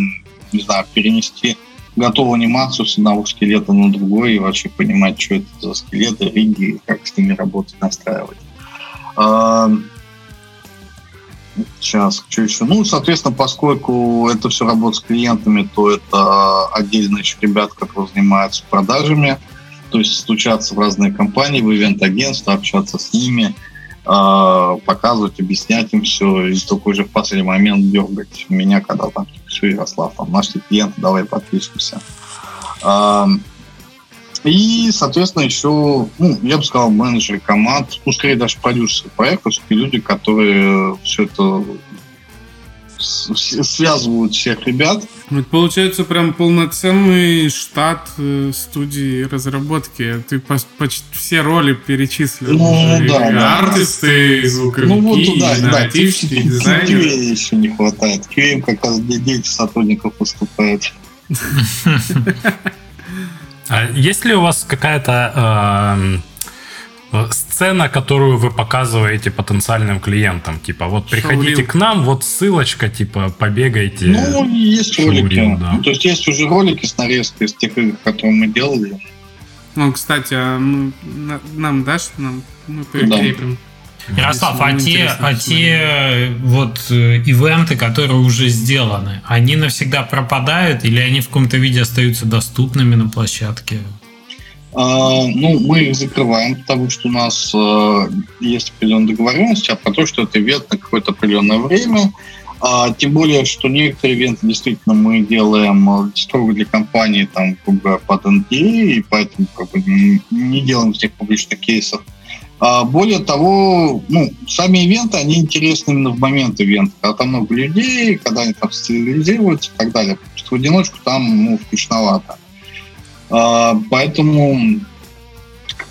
не знаю, перенести готовую анимацию с одного скелета на другой и вообще понимать, что это за скелеты, риги, как с ними работать, настраивать. А, Сейчас, что еще? Ну, соответственно, поскольку это все работа с клиентами, то это отдельно еще ребят, которые занимаются продажами, то есть стучаться в разные компании, в ивент-агентства, общаться с ними, показывать, объяснять им все, и только уже в последний момент дергать меня, когда там все, Ярослав, там нашли клиента, давай подпишемся. А, И, соответственно, еще, ну, я бы сказал, менеджеры команд, ну, скорее даже продюсеры проектов, и люди, которые все это связывают всех ребят. Это получается прям полноценный штат э, студии разработки. Ты почти все роли перечислил. Ну, уже. да, И да. Артисты, и звуковики, Ну вот и туда, да, нарративщики, и дизайнеры. QA еще не хватает. QA как раз для дети сотрудников выступает. А есть ли у вас какая-то эм, Э, сцена, которую вы показываете потенциальным клиентам. Типа, вот приходите Шоурил. к нам, вот ссылочка, типа, побегайте. Ну, есть Шоурил, ролики. Да. Ну, то есть есть уже ролики с нарезкой из тех игр, которые мы делали. Ну, кстати, а мы, нам дашь, нам мы прикрепим. Да. Ярослав, а те, а те вот э, ивенты, которые уже сделаны, они навсегда пропадают или они в каком-то виде остаются доступными на площадке? А, ну, мы их закрываем, потому что у нас э, есть определенная договоренность, а про то, что это ивент на какое-то определенное время. А, тем более, что некоторые ивенты действительно мы делаем э, строго для компании, там, как бы, под NDA, и поэтому как бы, не делаем всех публичных кейсов. А, более того, ну, сами ивенты, они интересны именно в момент ивента, когда там много людей, когда они там социализируются и так далее. Потому в одиночку там ну, скучновато. Поэтому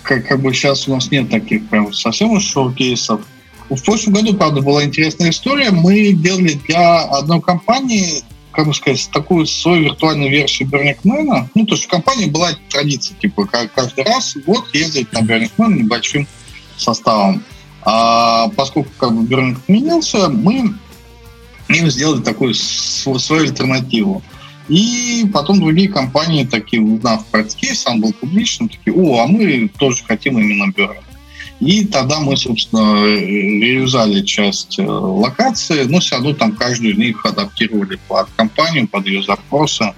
как, как бы сейчас у нас нет таких прям совсем уж шоу-кейсов. В прошлом году, правда, была интересная история. Мы делали для одной компании, как бы сказать, такую свою виртуальную версию Man. Ну, то есть у компании была традиция, типа, каждый раз вот ездить на Man небольшим составом. А поскольку как бы Burning отменился, мы им сделали такую свою альтернативу. И потом другие компании, такие, узнав про этот кейс, он был публичным, такие, о, а мы тоже хотим именно Burn. И тогда мы, собственно, реюзали часть э, локации, но все равно там каждую из них адаптировали под компанию, под ее запросы.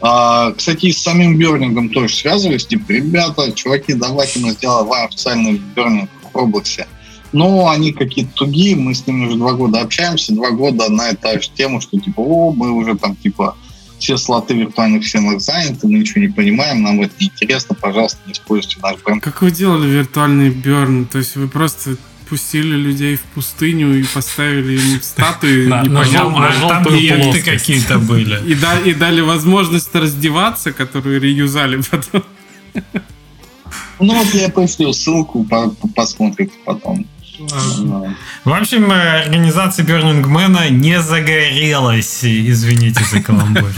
А, кстати, с самим бернингом тоже связывались, типа, ребята, чуваки, давайте мы сделаем официальный бернинг в Роблоксе. Но они какие-то тугие, мы с ними уже два года общаемся, два года на эту тему, что типа, о, мы уже там типа все слоты виртуальных стенок заняты, мы ничего не понимаем, нам это неинтересно, пожалуйста, не используйте наш бренд. Как вы делали виртуальный берн? То есть вы просто пустили людей в пустыню и поставили им статуи на, на, там объекты какие-то были. И, да, и дали возможность раздеваться, которую реюзали потом. Ну вот я пришлю ссылку, посмотрите потом. В общем, э, организация Burning Man не загорелась. Извините за каламбур?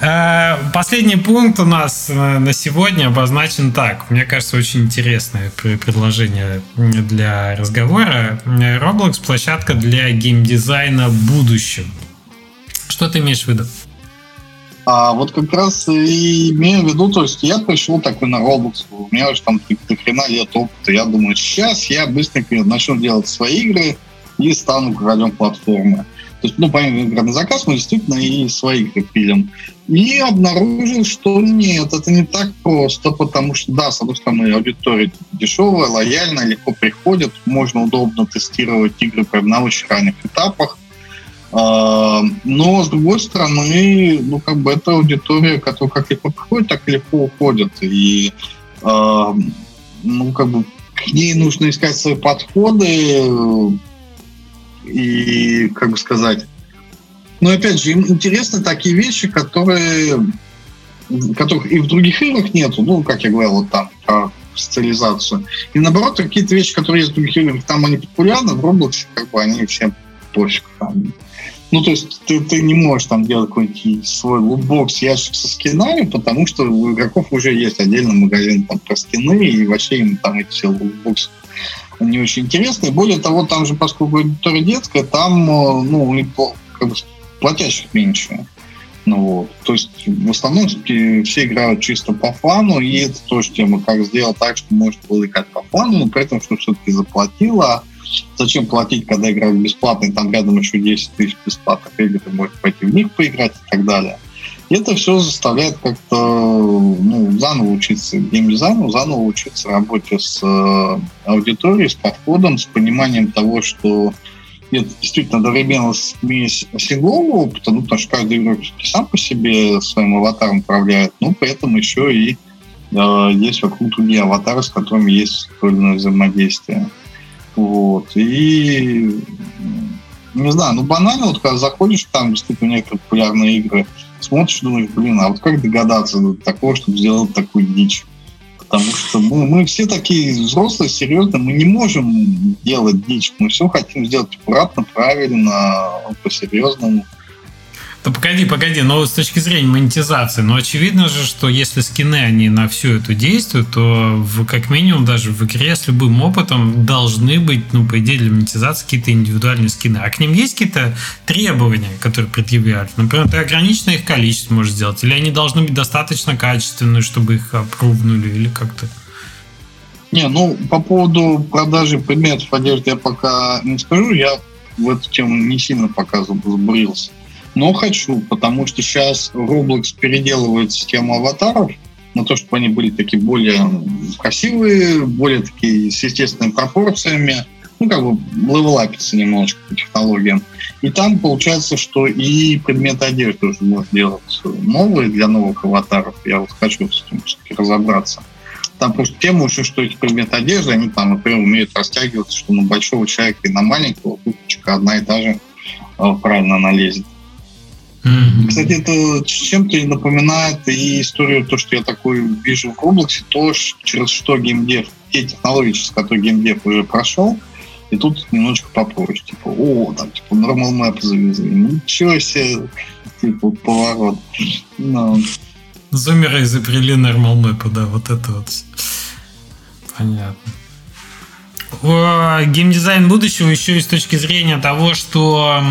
Э, последний пункт у нас э, на сегодня обозначен так. Мне кажется, очень интересное предложение для разговора. Roblox – площадка для геймдизайна в будущем. Что ты имеешь в виду? А вот как раз и имею в виду, то есть я пришел такой на Roblox, у меня уже там до хрена лет опыта, я думаю, сейчас я быстренько начну делать свои игры и стану королем платформы. То есть, ну, помимо игр на заказ, мы действительно и свои игры пилим. И обнаружил, что нет, это не так просто, потому что, да, с одной стороны, аудитория дешевая, лояльная, легко приходит, можно удобно тестировать игры прямо на очень ранних этапах, но, с другой стороны, ну, как бы это аудитория, которая как легко приходит, так и легко уходит. И, а, ну, как бы к ней нужно искать свои подходы и, как бы сказать, но опять же, им интересны такие вещи, которые которых и в других играх нету, ну, как я говорил, вот там, про социализацию. И наоборот, какие-то вещи, которые есть в других играх, там они популярны, в Roblox, как бы они всем пофиг. Там, ну, то есть ты, ты не можешь там делать какой-нибудь свой лутбокс ящик со скинами, потому что у игроков уже есть отдельный магазин там про скины, и вообще им там эти все лутбоксы не очень интересны. Более того, там же, поскольку аудитория детская, там, э, ну, как бы платящих меньше. Ну вот. То есть в основном все играют чисто по фану, и это тоже тема, как сделать так, чтобы можно было играть по фану, но при этом, что все-таки заплатила, Зачем платить, когда играют бесплатно, и там рядом еще 10 тысяч бесплатных игр, ты можешь пойти в них поиграть и так далее. И это все заставляет как-то ну, заново учиться геймдизайну, заново учиться работе с э, аудиторией, с подходом, с пониманием того, что это действительно одновременно смесь синглового опыта, ну, потому что каждый игрок сам по себе своим аватаром управляет, но при этом еще и э, есть вокруг другие аватары, с которыми есть определенное взаимодействие. Вот. И не знаю, ну банально, вот когда заходишь, там действительно некоторые популярные игры, смотришь, думаешь, блин, а вот как догадаться до такого, чтобы сделать такую дичь? Потому что мы, мы все такие взрослые, серьезные, мы не можем делать дичь. Мы все хотим сделать аккуратно, правильно, по-серьезному. Да погоди, погоди, но с точки зрения монетизации, ну очевидно же, что если скины, они на всю эту действуют, то в, как минимум даже в игре с любым опытом должны быть, ну, по идее, для монетизации какие-то индивидуальные скины. А к ним есть какие-то требования, которые предъявляют? Например, ты ограниченное их количество можешь сделать, или они должны быть достаточно качественные, чтобы их опрувнули, или как-то? Не, ну, по поводу продажи предметов одежды я пока не скажу, я в эту тему не сильно пока забурился но хочу, потому что сейчас Roblox переделывает систему аватаров на то, чтобы они были такие более красивые, более такие с естественными пропорциями, ну, как бы левелапиться немножечко по технологиям. И там получается, что и предметы одежды уже можно делать новые для новых аватаров. Я вот хочу с этим разобраться. Там просто тема еще, что эти предметы одежды, они там, например, умеют растягиваться, что на большого человека и на маленького курточка одна и та же э, правильно налезет. Mm-hmm. Кстати, это чем-то напоминает и историю, то, что я такой вижу в Roblox, то, через что геймдев, те технологии, через которые геймдев уже прошел, и тут немножечко попроще. Типа, о, там, типа, normal map завезли. Ничего себе, типа, поворот. No. Зумеры изобрели normal map, да, вот это вот. Понятно. Геймдизайн будущего еще и с точки зрения того, что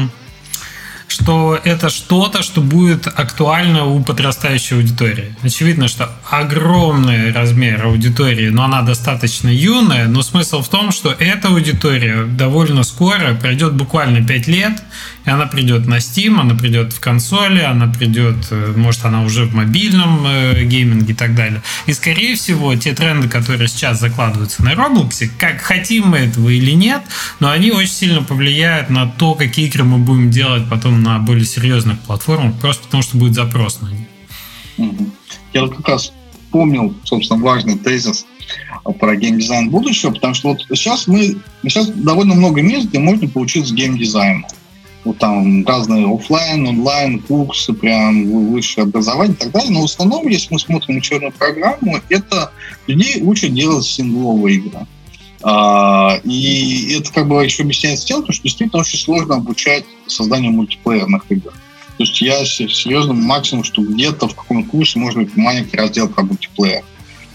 что это что-то, что будет актуально у подрастающей аудитории. Очевидно, что огромный размер аудитории, но она достаточно юная, но смысл в том, что эта аудитория довольно скоро пройдет буквально 5 лет, и она придет на Steam, она придет в консоли, она придет, э, может, она уже в мобильном э, гейминге и так далее. И, скорее всего, те тренды, которые сейчас закладываются на Roblox, как хотим мы этого или нет, но они очень сильно повлияют на то, какие игры мы будем делать потом на более серьезных платформах, просто потому что будет запрос на них. Я как раз помнил, собственно, важный тезис про геймдизайн будущего, потому что вот сейчас мы сейчас довольно много мест, где можно получиться геймдизайном вот там разные офлайн, онлайн курсы, прям высшее образование и так далее. Но в основном, если мы смотрим учебную программу, это людей учат делать сингловые игры. А, и это как бы еще объясняется тем, что действительно очень сложно обучать созданию мультиплеерных игр. То есть я серьезно максимум, что где-то в каком-то курсе может быть маленький раздел про мультиплеер.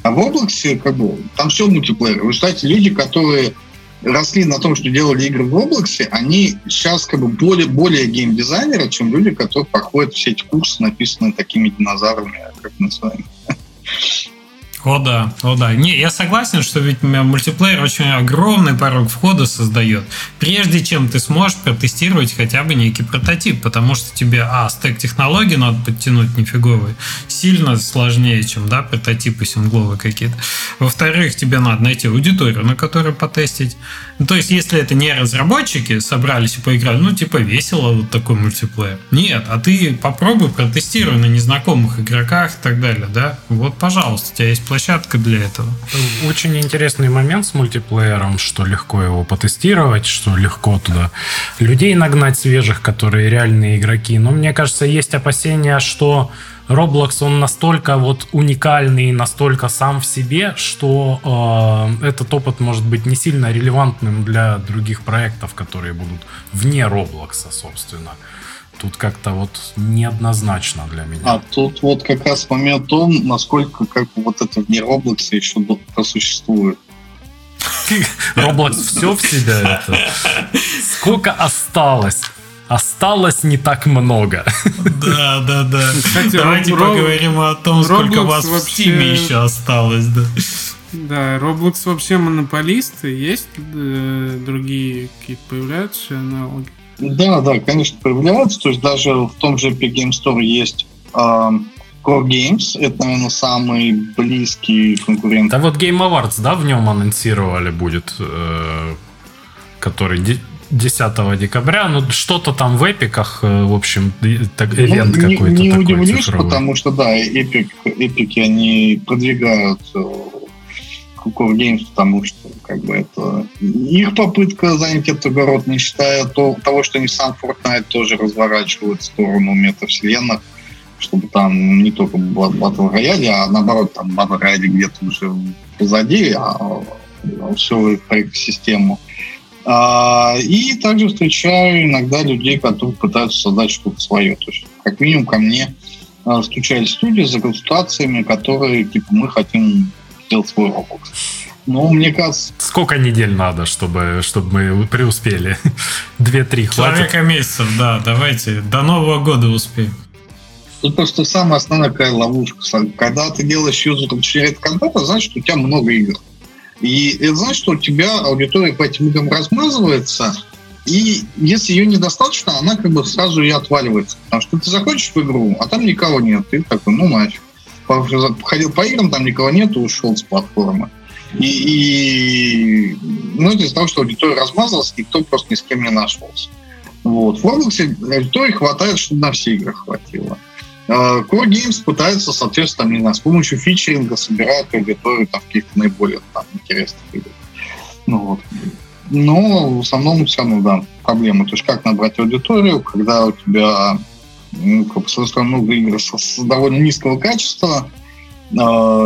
А в Roblox как бы там все мультиплеер. Вы знаете, люди, которые росли на том, что делали игры в Roblox, они сейчас как бы более, более геймдизайнеры, чем люди, которые проходят все эти курсы, написанные такими динозаврами, как мы с вами. О да, о да. Не, я согласен, что ведь мультиплеер очень огромный порог входа создает. Прежде чем ты сможешь протестировать хотя бы некий прототип, потому что тебе, а, стек технологий надо подтянуть нифиговый, сильно сложнее, чем, да, прототипы сингловые какие-то. Во-вторых, тебе надо найти аудиторию, на которой потестить. Ну, то есть, если это не разработчики собрались и поиграли, ну, типа, весело вот такой мультиплеер. Нет, а ты попробуй протестируй на незнакомых игроках и так далее, да? Вот, пожалуйста, у тебя есть площадка для этого. Очень интересный момент с мультиплеером, что легко его потестировать, что легко туда людей нагнать свежих, которые реальные игроки. Но мне кажется, есть опасения, что Roblox, он настолько вот уникальный, настолько сам в себе, что э, этот опыт может быть не сильно релевантным для других проектов, которые будут вне Roblox, собственно тут как-то вот неоднозначно для меня. А тут вот как раз момент том, насколько как вот это вне Roblox еще просуществует. Roblox все в себя это. Сколько осталось? Осталось не так много. Да, да, да. Кстати, Давайте Роб... поговорим о том, сколько Roblox вас вообще... в Steam еще осталось. Да. Да, Roblox вообще монополист. Есть э, другие какие-то появляются аналоги? Да, да, конечно, появляются. То есть даже в том же Epic Game Store есть э, Core Games. Это, наверное, самый близкий конкурент. Да вот Game Awards, да, в нем анонсировали будет, э, который 10 декабря. Ну, что-то там в эпиках, э, в общем, так, ну, ивент ну, какой-то не, не такой удивлюсь, цифровой. потому что, да, эпик, эпики, они продвигают Core Games, потому что как бы это их попытка занять этот огород, не считая то, того, что они сам Fortnite тоже разворачивают в сторону метавселенных, чтобы там не только батл рояли, а наоборот там батл рояли где-то уже позади, а, а все в экосистему. А, и также встречаю иногда людей, которые пытаются создать что-то свое. То есть, как минимум, ко мне а, стучались студии за консультациями, которые, типа, мы хотим сделать свой Roblox. Но мне кажется... Сколько недель надо, чтобы, чтобы мы преуспели? Две-три хватит? Человека месяцев, да, давайте. До Нового года успеем. Тут просто самая основная какая ловушка. Когда ты делаешь юзер расширяет контента, значит, у тебя много игр. И это значит, что у тебя аудитория по этим играм размазывается, и если ее недостаточно, она как бы сразу и отваливается. Потому что ты заходишь в игру, а там никого нет. Ты такой, ну нафиг. Ходил по играм, там никого нет, ушел с платформы. И, и ну, это из-за того, что аудитория размазалась, никто просто ни с кем не нашелся. Вот. В Roblox аудитории хватает, чтобы на все игры хватило. А, Core Games пытается, соответственно, не знаю, с помощью фичеринга собирать аудиторию там, каких-то наиболее там, интересных игр. Ну, вот. Но в основном все равно, да, проблема. То есть как набрать аудиторию, когда у тебя ну, как бы, с одной стороны, много игр с, довольно низкого качества, э,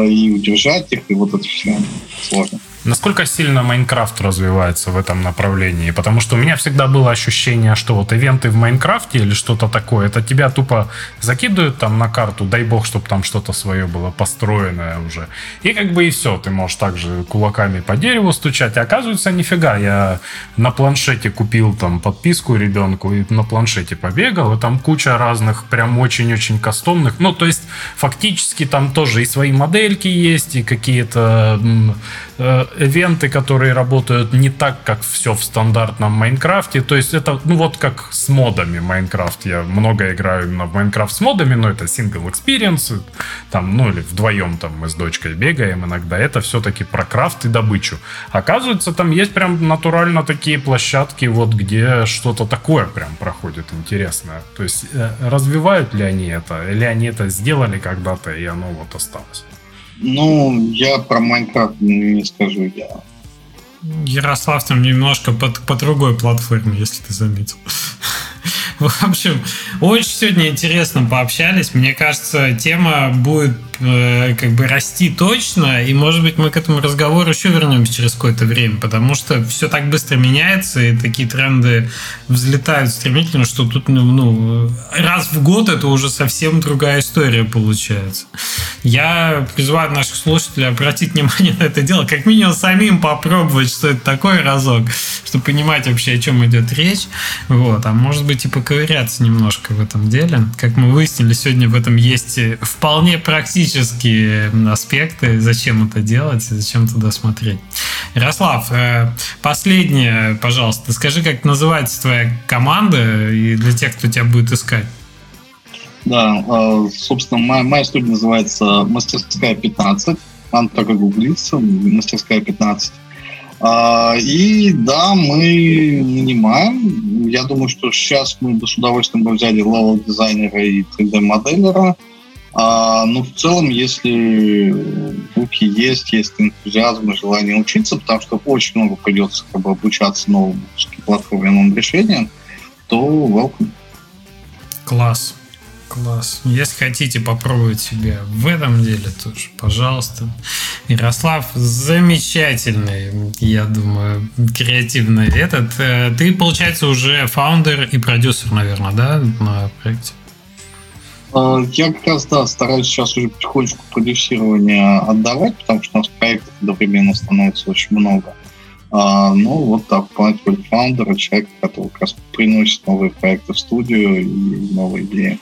и удержать их, и вот это все сложно. Насколько сильно Майнкрафт развивается в этом направлении? Потому что у меня всегда было ощущение, что вот ивенты в Майнкрафте или что-то такое, это тебя тупо закидывают там на карту, дай бог, чтобы там что-то свое было построенное уже. И как бы и все, ты можешь также кулаками по дереву стучать. А оказывается, нифига, я на планшете купил там подписку ребенку и на планшете побегал, и там куча разных прям очень-очень кастомных. Ну, то есть фактически там тоже и свои модельки есть, и какие-то э, ивенты, которые работают не так, как все в стандартном Майнкрафте. То есть это, ну вот как с модами Майнкрафт. Я много играю именно в Майнкрафт с модами, но это experience, там, ну или вдвоем там мы с дочкой бегаем иногда. Это все-таки про крафт и добычу. Оказывается, там есть прям натурально такие площадки, вот где что-то такое прям проходит интересное. То есть э, развивают ли они это, или они это сделали когда-то, и оно вот осталось. Ну, я про Майнкрафт не скажу, я Ярослав там немножко по, по другой платформе, если ты заметил. В общем, очень сегодня интересно пообщались. Мне кажется, тема будет э, как бы расти точно, и, может быть, мы к этому разговору еще вернемся через какое-то время, потому что все так быстро меняется, и такие тренды взлетают стремительно, что тут, ну, ну раз в год это уже совсем другая история получается. Я призываю наших слушателей обратить внимание на это дело, как минимум самим попробовать, что это такое разок, чтобы понимать вообще, о чем идет речь. Вот. А может быть и поковыряться немножко в этом деле. Как мы выяснили, сегодня в этом есть вполне практические аспекты, зачем это делать, зачем туда смотреть. Ярослав, э, последнее, пожалуйста, скажи, как называется твоя команда и для тех, кто тебя будет искать. Да, э, собственно, моя, моя студия называется «Мастерская 15». Она так и гуглится, «Мастерская 15». А, и да, мы нанимаем. Я думаю, что сейчас мы бы с удовольствием бы взяли левел-дизайнера и 3D-моделера. А, но в целом, если руки есть, есть энтузиазм и желание учиться, потому что очень много придется как бы, обучаться новым платформенным решениям, то welcome. Класс. Класс. Если хотите попробовать себя в этом деле, тоже, пожалуйста. Ярослав замечательный, я думаю, креативный этот. Э, ты, получается, уже фаундер и продюсер, наверное, да, на проекте? А, я как раз, да, стараюсь сейчас уже потихонечку продюсирование отдавать, потому что у нас проектов одновременно становится очень много. А, ну, вот так, полностью фаундера, человек, который как раз приносит новые проекты в студию и новые идеи.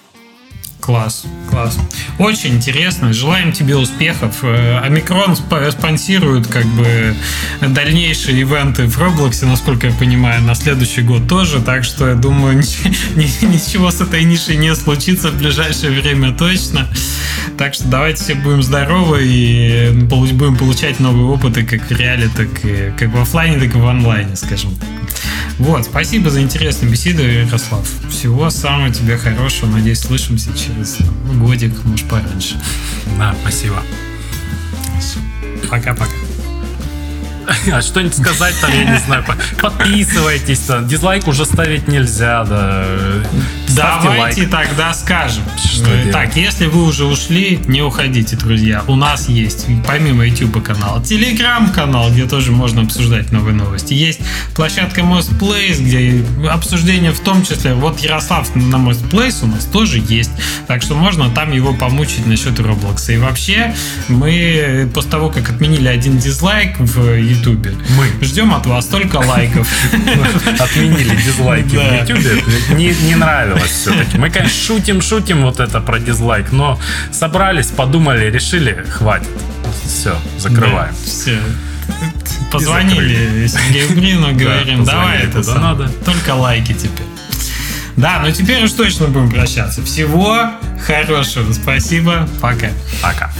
Класс, класс. Очень интересно. Желаем тебе успехов. Э, Омикрон спонсирует как бы дальнейшие ивенты в Роблоксе, насколько я понимаю, на следующий год тоже. Так что я думаю, ничего с этой нишей не случится в ближайшее время точно. Так что давайте все будем здоровы и будем получать новые опыты как в реале, так и как в офлайне, так и в онлайне, скажем так. Вот, спасибо за интересную беседу, Ярослав. Всего самого тебе хорошего. Надеюсь, слышимся через там, годик, может, пораньше. Да, спасибо. Пока-пока. А что-нибудь сказать там, я не знаю. Подписывайтесь. Дизлайк уже ставить нельзя, да. ставьте Давайте лайк. тогда скажем. Что Э, делать? так, если вы уже ушли, не уходите, друзья. У нас есть, помимо YouTube канала, телеграм-канал, где тоже можно обсуждать новые новости. Есть площадка Most Place, где обсуждение в том числе. Вот Ярослав на Most Place у нас тоже есть. Так что можно там его помучить насчет Роблокса. И вообще, мы после того, как отменили один дизлайк в YouTube, Мы. ждем от вас только лайков. Отменили дизлайки Да. в YouTube. Не, не нравилось все-таки. Мы, конечно, шутим, шутим вот это про дизлайк, но собрались, подумали, решили, хватит. Все, закрываем. Все. Позвонили Сергею Брину, говорим, Да, давай это самое. надо. Только лайки теперь. Да, ну теперь уж точно будем прощаться. Всего хорошего. Спасибо. Пока. Пока.